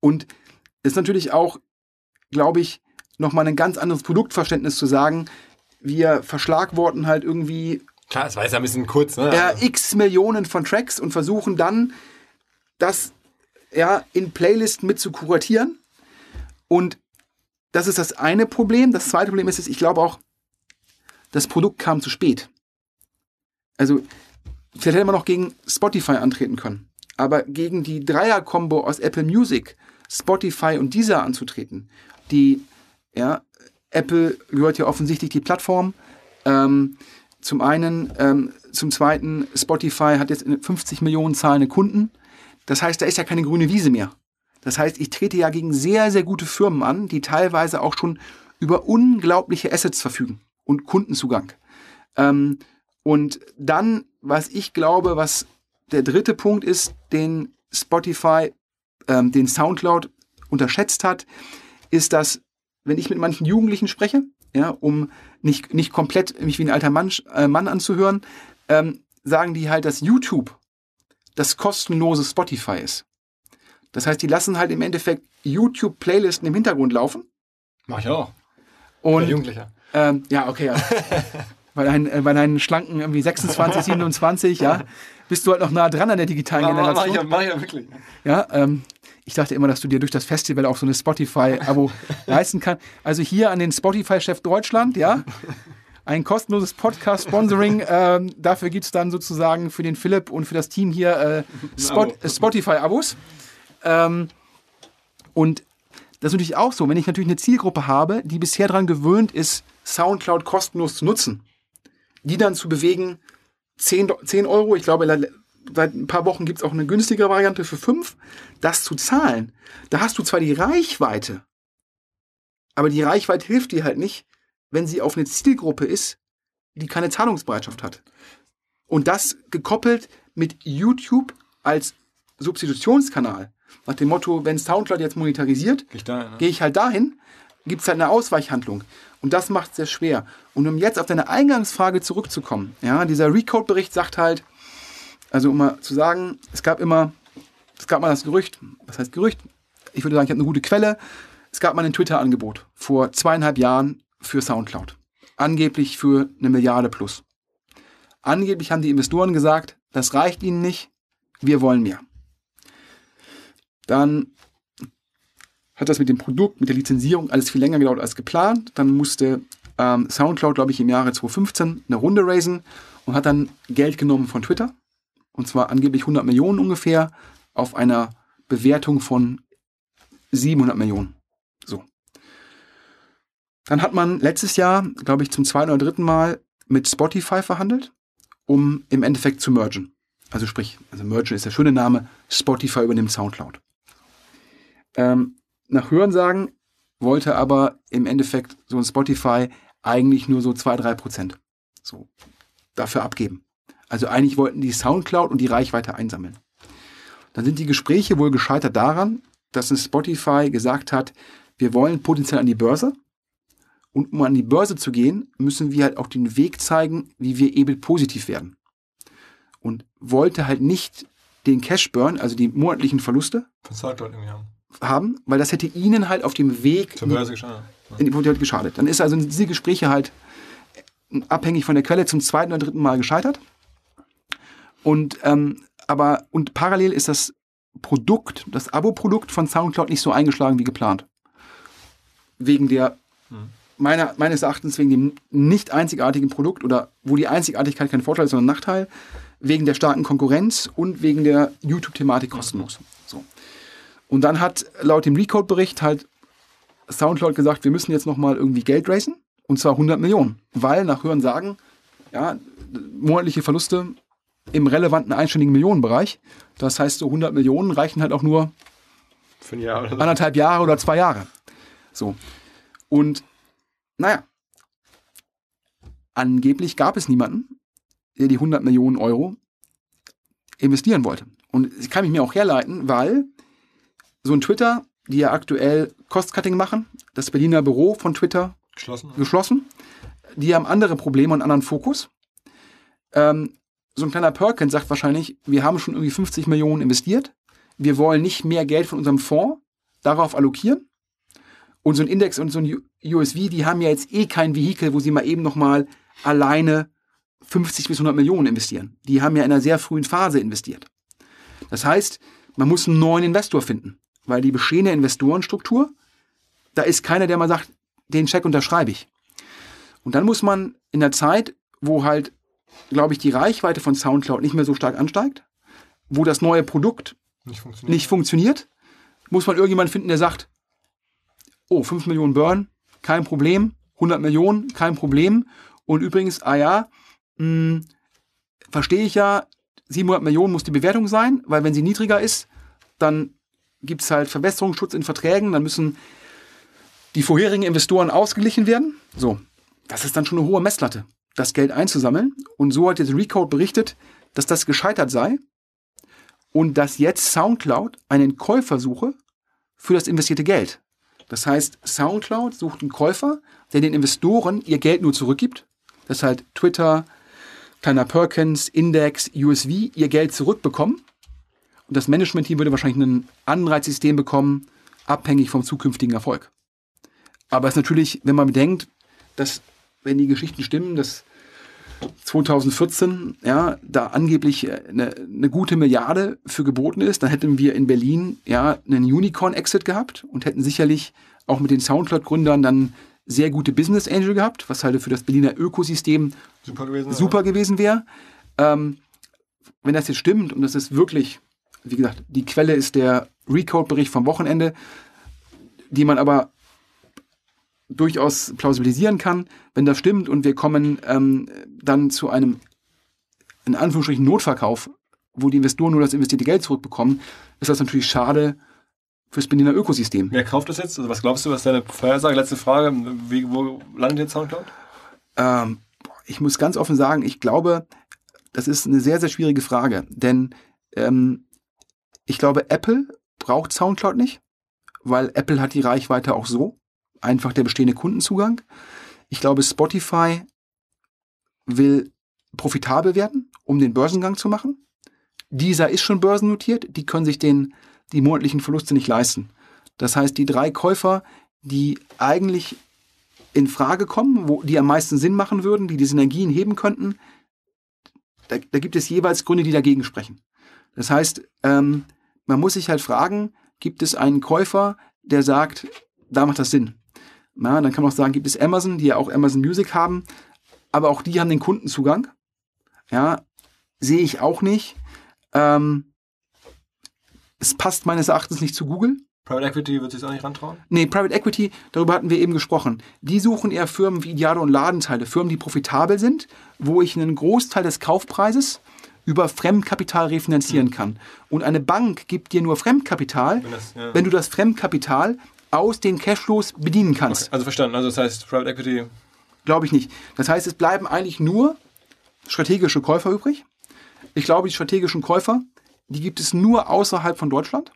und ist natürlich auch, glaube ich, nochmal ein ganz anderes Produktverständnis zu sagen, wir verschlagworten halt irgendwie Klar, es war jetzt ein bisschen kurz, ne? Ja, x Millionen von Tracks und versuchen dann, das ja, in Playlisten mit zu kuratieren. Und das ist das eine Problem. Das zweite Problem ist, ich glaube auch, das Produkt kam zu spät. Also, vielleicht hätte man noch gegen Spotify antreten können. Aber gegen die Dreier-Kombo aus Apple Music, Spotify und Deezer anzutreten, die, ja, Apple gehört ja offensichtlich die Plattform, ähm, zum einen, ähm, zum zweiten, Spotify hat jetzt 50 Millionen zahlende Kunden. Das heißt, da ist ja keine grüne Wiese mehr. Das heißt, ich trete ja gegen sehr, sehr gute Firmen an, die teilweise auch schon über unglaubliche Assets verfügen und Kundenzugang. Ähm, und dann, was ich glaube, was der dritte Punkt ist, den Spotify, ähm, den Soundcloud unterschätzt hat, ist, dass, wenn ich mit manchen Jugendlichen spreche, ja, um nicht, nicht komplett mich wie ein alter Mann, äh, Mann anzuhören, ähm, sagen die halt, dass YouTube das kostenlose Spotify ist. Das heißt, die lassen halt im Endeffekt YouTube-Playlisten im Hintergrund laufen. Mach ich auch. Und, ja, Jugendlicher. Ähm, ja, okay, ja. bei, deinen, äh, bei deinen schlanken irgendwie 26, 27, ja, bist du halt noch nah dran an der digitalen ja, Generation. Mach ich, mach ich ja wirklich. Ja, ähm, ich dachte immer, dass du dir durch das Festival auch so eine Spotify-Abo leisten kannst. Also hier an den Spotify-Chef Deutschland, ja. Ein kostenloses Podcast-Sponsoring. Ähm, dafür gibt es dann sozusagen für den Philipp und für das Team hier äh, Spot, Spotify-Abos. Ähm, und das ist natürlich auch so, wenn ich natürlich eine Zielgruppe habe, die bisher daran gewöhnt ist, Soundcloud kostenlos zu nutzen, die dann zu bewegen, 10, 10 Euro, ich glaube, seit ein paar Wochen gibt es auch eine günstigere Variante für 5, das zu zahlen. Da hast du zwar die Reichweite, aber die Reichweite hilft dir halt nicht, wenn sie auf eine Zielgruppe ist, die keine Zahlungsbereitschaft hat. Und das gekoppelt mit YouTube als Substitutionskanal. Nach dem Motto, wenn Soundcloud jetzt monetarisiert, ne? gehe ich halt dahin, gibt es halt eine Ausweichhandlung. Und das macht es sehr schwer. Und um jetzt auf deine Eingangsfrage zurückzukommen, ja, dieser Recode-Bericht sagt halt, also um mal zu sagen, es gab immer, es gab mal das Gerücht, was heißt Gerücht? Ich würde sagen, ich habe eine gute Quelle. Es gab mal ein Twitter-Angebot vor zweieinhalb Jahren für Soundcloud. angeblich für eine Milliarde plus. Angeblich haben die Investoren gesagt, das reicht ihnen nicht, wir wollen mehr. Dann hat das mit dem Produkt, mit der Lizenzierung alles viel länger gedauert als geplant. Dann musste ähm, SoundCloud, glaube ich, im Jahre 2015 eine Runde raisen und hat dann Geld genommen von Twitter. Und zwar angeblich 100 Millionen ungefähr auf einer Bewertung von 700 Millionen. Dann hat man letztes Jahr, glaube ich, zum zweiten oder dritten Mal mit Spotify verhandelt, um im Endeffekt zu mergen. Also sprich, also mergen ist der schöne Name, Spotify übernimmt SoundCloud. Ähm, nach Hörensagen wollte aber im Endeffekt so ein Spotify eigentlich nur so 2-3 Prozent so dafür abgeben. Also eigentlich wollten die Soundcloud und die Reichweite einsammeln. Dann sind die Gespräche wohl gescheitert daran, dass ein Spotify gesagt hat, wir wollen potenziell an die Börse. Und um an die Börse zu gehen, müssen wir halt auch den Weg zeigen, wie wir EBIT positiv werden. Und wollte halt nicht den Cash Burn, also die monatlichen Verluste, irgendwie haben. haben, weil das hätte ihnen halt auf dem Weg Zur Börse geschadet. in die Politik geschadet. Dann ist also diese Gespräche halt abhängig von der Quelle zum zweiten oder dritten Mal gescheitert. Und ähm, aber und parallel ist das Produkt, das Abo-Produkt von SoundCloud nicht so eingeschlagen wie geplant. Wegen der meiner, meines Erachtens wegen dem nicht einzigartigen Produkt oder wo die Einzigartigkeit kein Vorteil ist, sondern Nachteil, wegen der starken Konkurrenz und wegen der YouTube-Thematik kostenlos. So. Und dann hat laut dem Recode-Bericht halt Soundcloud gesagt, wir müssen jetzt nochmal irgendwie Geld raisen. Und zwar 100 Millionen. Weil nach Hören sagen, ja, monatliche Verluste im relevanten einstelligen Millionenbereich. Das heißt, so 100 Millionen reichen halt auch nur Für ein Jahr oder so. anderthalb Jahre oder zwei Jahre. So. Und naja, angeblich gab es niemanden, der die 100 Millionen Euro investieren wollte. Und ich kann mich mir auch herleiten, weil so ein Twitter, die ja aktuell Cost-Cutting machen, das Berliner Büro von Twitter Geschlossen. geschlossen. Die haben andere Probleme und einen anderen Fokus. Ähm, so ein kleiner Perkins sagt wahrscheinlich, wir haben schon irgendwie 50 Millionen investiert. Wir wollen nicht mehr Geld von unserem Fonds darauf allokieren. Und so ein Index und so ein USV, die haben ja jetzt eh kein Vehikel, wo sie mal eben nochmal alleine 50 bis 100 Millionen investieren. Die haben ja in einer sehr frühen Phase investiert. Das heißt, man muss einen neuen Investor finden, weil die bestehende Investorenstruktur, da ist keiner, der mal sagt, den Scheck unterschreibe ich. Und dann muss man in der Zeit, wo halt, glaube ich, die Reichweite von SoundCloud nicht mehr so stark ansteigt, wo das neue Produkt Nicht funktioniert. nicht funktioniert, muss man irgendjemanden finden, der sagt, oh, 5 Millionen Burn, kein Problem, 100 Millionen, kein Problem. Und übrigens, ah ja, mh, verstehe ich ja, 700 Millionen muss die Bewertung sein, weil wenn sie niedriger ist, dann gibt es halt Verbesserungsschutz in Verträgen, dann müssen die vorherigen Investoren ausgeglichen werden. So, das ist dann schon eine hohe Messlatte, das Geld einzusammeln. Und so hat jetzt Recode berichtet, dass das gescheitert sei und dass jetzt SoundCloud einen Käufer suche für das investierte Geld. Das heißt, SoundCloud sucht einen Käufer, der den Investoren ihr Geld nur zurückgibt. Das halt Twitter, kleiner Perkins, Index, USV ihr Geld zurückbekommen. Und das Management-Team würde wahrscheinlich ein Anreizsystem bekommen, abhängig vom zukünftigen Erfolg. Aber es ist natürlich, wenn man bedenkt, dass, wenn die Geschichten stimmen, dass 2014 ja, da angeblich eine, eine gute Milliarde für geboten ist, dann hätten wir in Berlin ja einen Unicorn-Exit gehabt und hätten sicherlich auch mit den Soundcloud-Gründern dann sehr gute Business Angel gehabt, was halt für das Berliner Ökosystem Super gewesen. super gewesen wäre. Ähm, wenn das jetzt stimmt und das ist wirklich, wie gesagt, die Quelle ist der Recode-Bericht vom Wochenende, die man aber durchaus plausibilisieren kann, wenn das stimmt und wir kommen ähm, dann zu einem in Anführungsstrichen Notverkauf, wo die Investoren nur das investierte Geld zurückbekommen, ist das natürlich schade fürs Berliner Ökosystem. Wer kauft das jetzt? Also was glaubst du, was ist deine Vorhersage? Letzte Frage. Wie, wo landet jetzt Soundcloud? Ähm, ich muss ganz offen sagen, ich glaube, das ist eine sehr, sehr schwierige Frage. Denn ähm, ich glaube, Apple braucht Soundcloud nicht, weil Apple hat die Reichweite auch so. Einfach der bestehende Kundenzugang. Ich glaube, Spotify will profitabel werden, um den Börsengang zu machen. Dieser ist schon börsennotiert, die können sich den, die monatlichen Verluste nicht leisten. Das heißt, die drei Käufer, die eigentlich in Frage kommen, wo die am meisten Sinn machen würden, die die Synergien heben könnten, da, da gibt es jeweils Gründe, die dagegen sprechen. Das heißt, ähm, man muss sich halt fragen, gibt es einen Käufer, der sagt, da macht das Sinn. Na, dann kann man auch sagen, gibt es Amazon, die ja auch Amazon Music haben, aber auch die haben den Kundenzugang. Ja, sehe ich auch nicht. Ähm, es passt meines Erachtens nicht zu Google. Private Equity wird sich auch nicht rantrauen? Nee, Private Equity, darüber hatten wir eben gesprochen. Die suchen eher Firmen wie Idealo und Ladenteile, Firmen, die profitabel sind, wo ich einen Großteil des Kaufpreises über Fremdkapital refinanzieren mhm. kann. Und eine Bank gibt dir nur Fremdkapital, wenn, das, ja. wenn du das Fremdkapital aus den Cashflows bedienen kannst. Okay, also verstanden. Also das heißt, Private Equity. Glaube ich nicht. Das heißt, es bleiben eigentlich nur strategische Käufer übrig. Ich glaube, die strategischen Käufer, die gibt es nur außerhalb von Deutschland.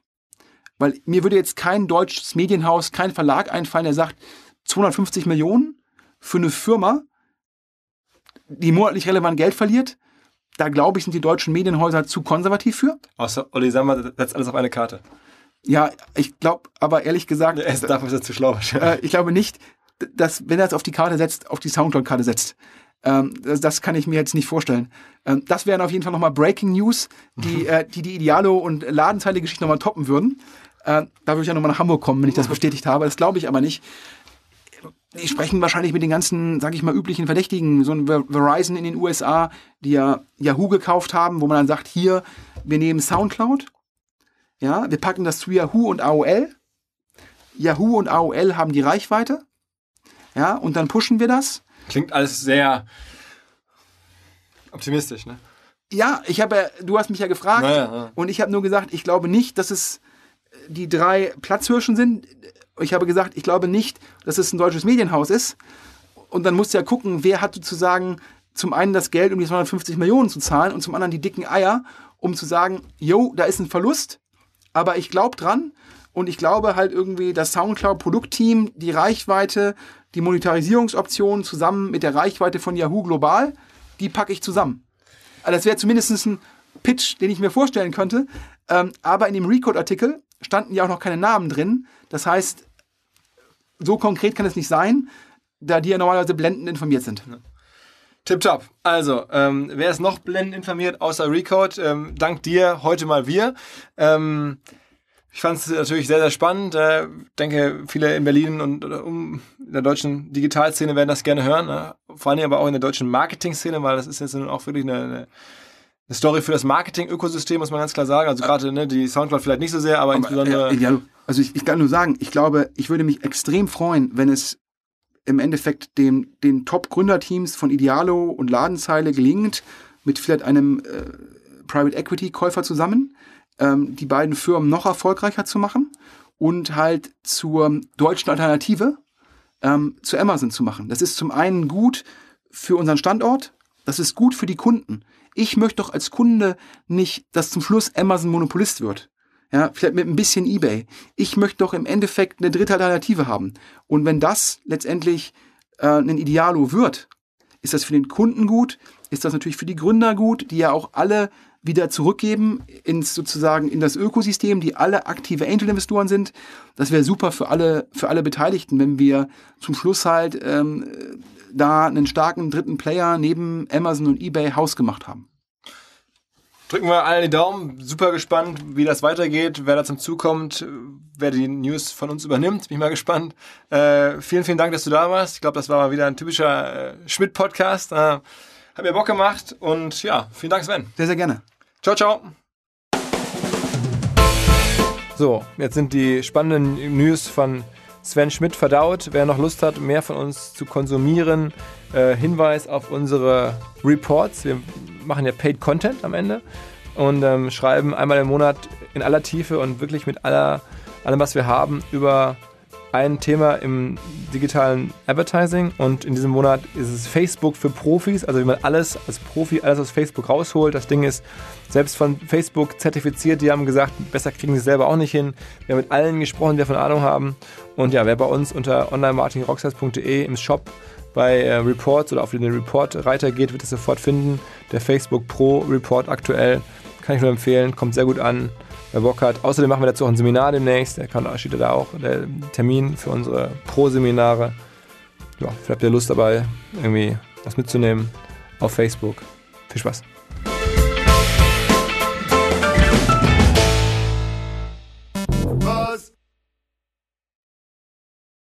Weil mir würde jetzt kein deutsches Medienhaus, kein Verlag einfallen, der sagt, 250 Millionen für eine Firma, die monatlich relevant Geld verliert. Da glaube ich, sind die deutschen Medienhäuser zu konservativ für. Außer Olli Sammer setzt alles auf eine Karte. Ja, ich glaube, aber ehrlich gesagt. Er ist dafür zu schlau. Äh, ich glaube nicht, dass, wenn er es auf die Karte setzt, auf die Soundcloud-Karte setzt. Ähm, das, das, kann ich mir jetzt nicht vorstellen. Ähm, das wären auf jeden Fall nochmal Breaking News, die, äh, die die Idealo- und Ladenteile-Geschichte nochmal toppen würden. Äh, da würde ich ja nochmal nach Hamburg kommen, wenn ich das bestätigt habe. Das glaube ich aber nicht. Die sprechen wahrscheinlich mit den ganzen, sage ich mal, üblichen Verdächtigen, so ein Verizon in den USA, die ja Yahoo gekauft haben, wo man dann sagt, hier, wir nehmen Soundcloud, ja, wir packen das zu Yahoo und AOL. Yahoo und AOL haben die Reichweite, ja, und dann pushen wir das. Klingt alles sehr optimistisch, ne? Ja, ich habe, du hast mich ja gefragt naja, ja. und ich habe nur gesagt, ich glaube nicht, dass es die drei Platzhirschen sind. Ich habe gesagt, ich glaube nicht, dass es ein deutsches Medienhaus ist. Und dann musst du ja gucken, wer hat sozusagen zum einen das Geld, um die 250 Millionen zu zahlen und zum anderen die dicken Eier, um zu sagen, yo, da ist ein Verlust, aber ich glaube dran und ich glaube halt irgendwie, das Soundcloud-Produktteam, die Reichweite, die Monetarisierungsoptionen zusammen mit der Reichweite von Yahoo global, die packe ich zusammen. Also das wäre zumindest ein Pitch, den ich mir vorstellen könnte. Ähm, aber in dem Recode-Artikel standen ja auch noch keine Namen drin. Das heißt, so konkret kann es nicht sein, da die ja normalerweise blendend informiert sind. Tipptopp. Also, ähm, wer ist noch blendend informiert außer Recode? Ähm, dank dir heute mal wir. Ähm, ich fand es natürlich sehr, sehr spannend. Äh, denke, viele in Berlin und um in der deutschen Digitalszene werden das gerne hören. Ne? Vor allem aber auch in der deutschen Marketing-Szene, weil das ist jetzt nun auch wirklich eine, eine eine Story für das Marketing-Ökosystem, muss man ganz klar sagen. Also gerade ne, die Soundcloud vielleicht nicht so sehr, aber, aber insbesondere. Äh, ja, also ich, ich kann nur sagen, ich glaube, ich würde mich extrem freuen, wenn es im Endeffekt dem, den Top-Gründerteams von Idealo und Ladenzeile gelingt, mit vielleicht einem äh, Private Equity-Käufer zusammen, ähm, die beiden Firmen noch erfolgreicher zu machen und halt zur deutschen Alternative ähm, zu Amazon zu machen. Das ist zum einen gut für unseren Standort, das ist gut für die Kunden. Ich möchte doch als Kunde nicht, dass zum Schluss Amazon Monopolist wird. Ja, vielleicht mit ein bisschen eBay. Ich möchte doch im Endeffekt eine dritte Alternative haben. Und wenn das letztendlich äh, ein Idealo wird, ist das für den Kunden gut, ist das natürlich für die Gründer gut, die ja auch alle wieder zurückgeben ins sozusagen in das Ökosystem, die alle aktive Angel-Investoren sind. Das wäre super für alle für alle Beteiligten, wenn wir zum Schluss halt ähm, da einen starken dritten Player neben Amazon und eBay Haus gemacht haben. Drücken wir alle die Daumen. Super gespannt, wie das weitergeht, wer da zum Zug kommt, wer die News von uns übernimmt. Bin ich mal gespannt. Äh, vielen, vielen Dank, dass du da warst. Ich glaube, das war mal wieder ein typischer äh, Schmidt-Podcast. Äh, hat mir Bock gemacht und ja, vielen Dank, Sven. Sehr, sehr gerne. Ciao, ciao. So, jetzt sind die spannenden News von Sven Schmidt verdaut. Wer noch Lust hat, mehr von uns zu konsumieren, äh, Hinweis auf unsere Reports. Wir machen ja Paid Content am Ende und ähm, schreiben einmal im Monat in aller Tiefe und wirklich mit aller, allem, was wir haben, über ein Thema im digitalen Advertising und in diesem Monat ist es Facebook für Profis, also wie man alles als Profi, alles aus Facebook rausholt. Das Ding ist selbst von Facebook zertifiziert, die haben gesagt, besser kriegen sie es selber auch nicht hin. Wir haben mit allen gesprochen, die davon Ahnung haben und ja, wer bei uns unter onlinemarketingrockstars.de im Shop bei äh, Reports oder auf den Report-Reiter geht, wird es sofort finden. Der Facebook Pro Report aktuell kann ich nur empfehlen, kommt sehr gut an wer Bock hat. Außerdem machen wir dazu auch ein Seminar demnächst. Der kann, steht da auch der Termin für unsere Pro-Seminare. ja, vielleicht habt ihr Lust dabei, irgendwie was mitzunehmen auf Facebook. Viel Spaß.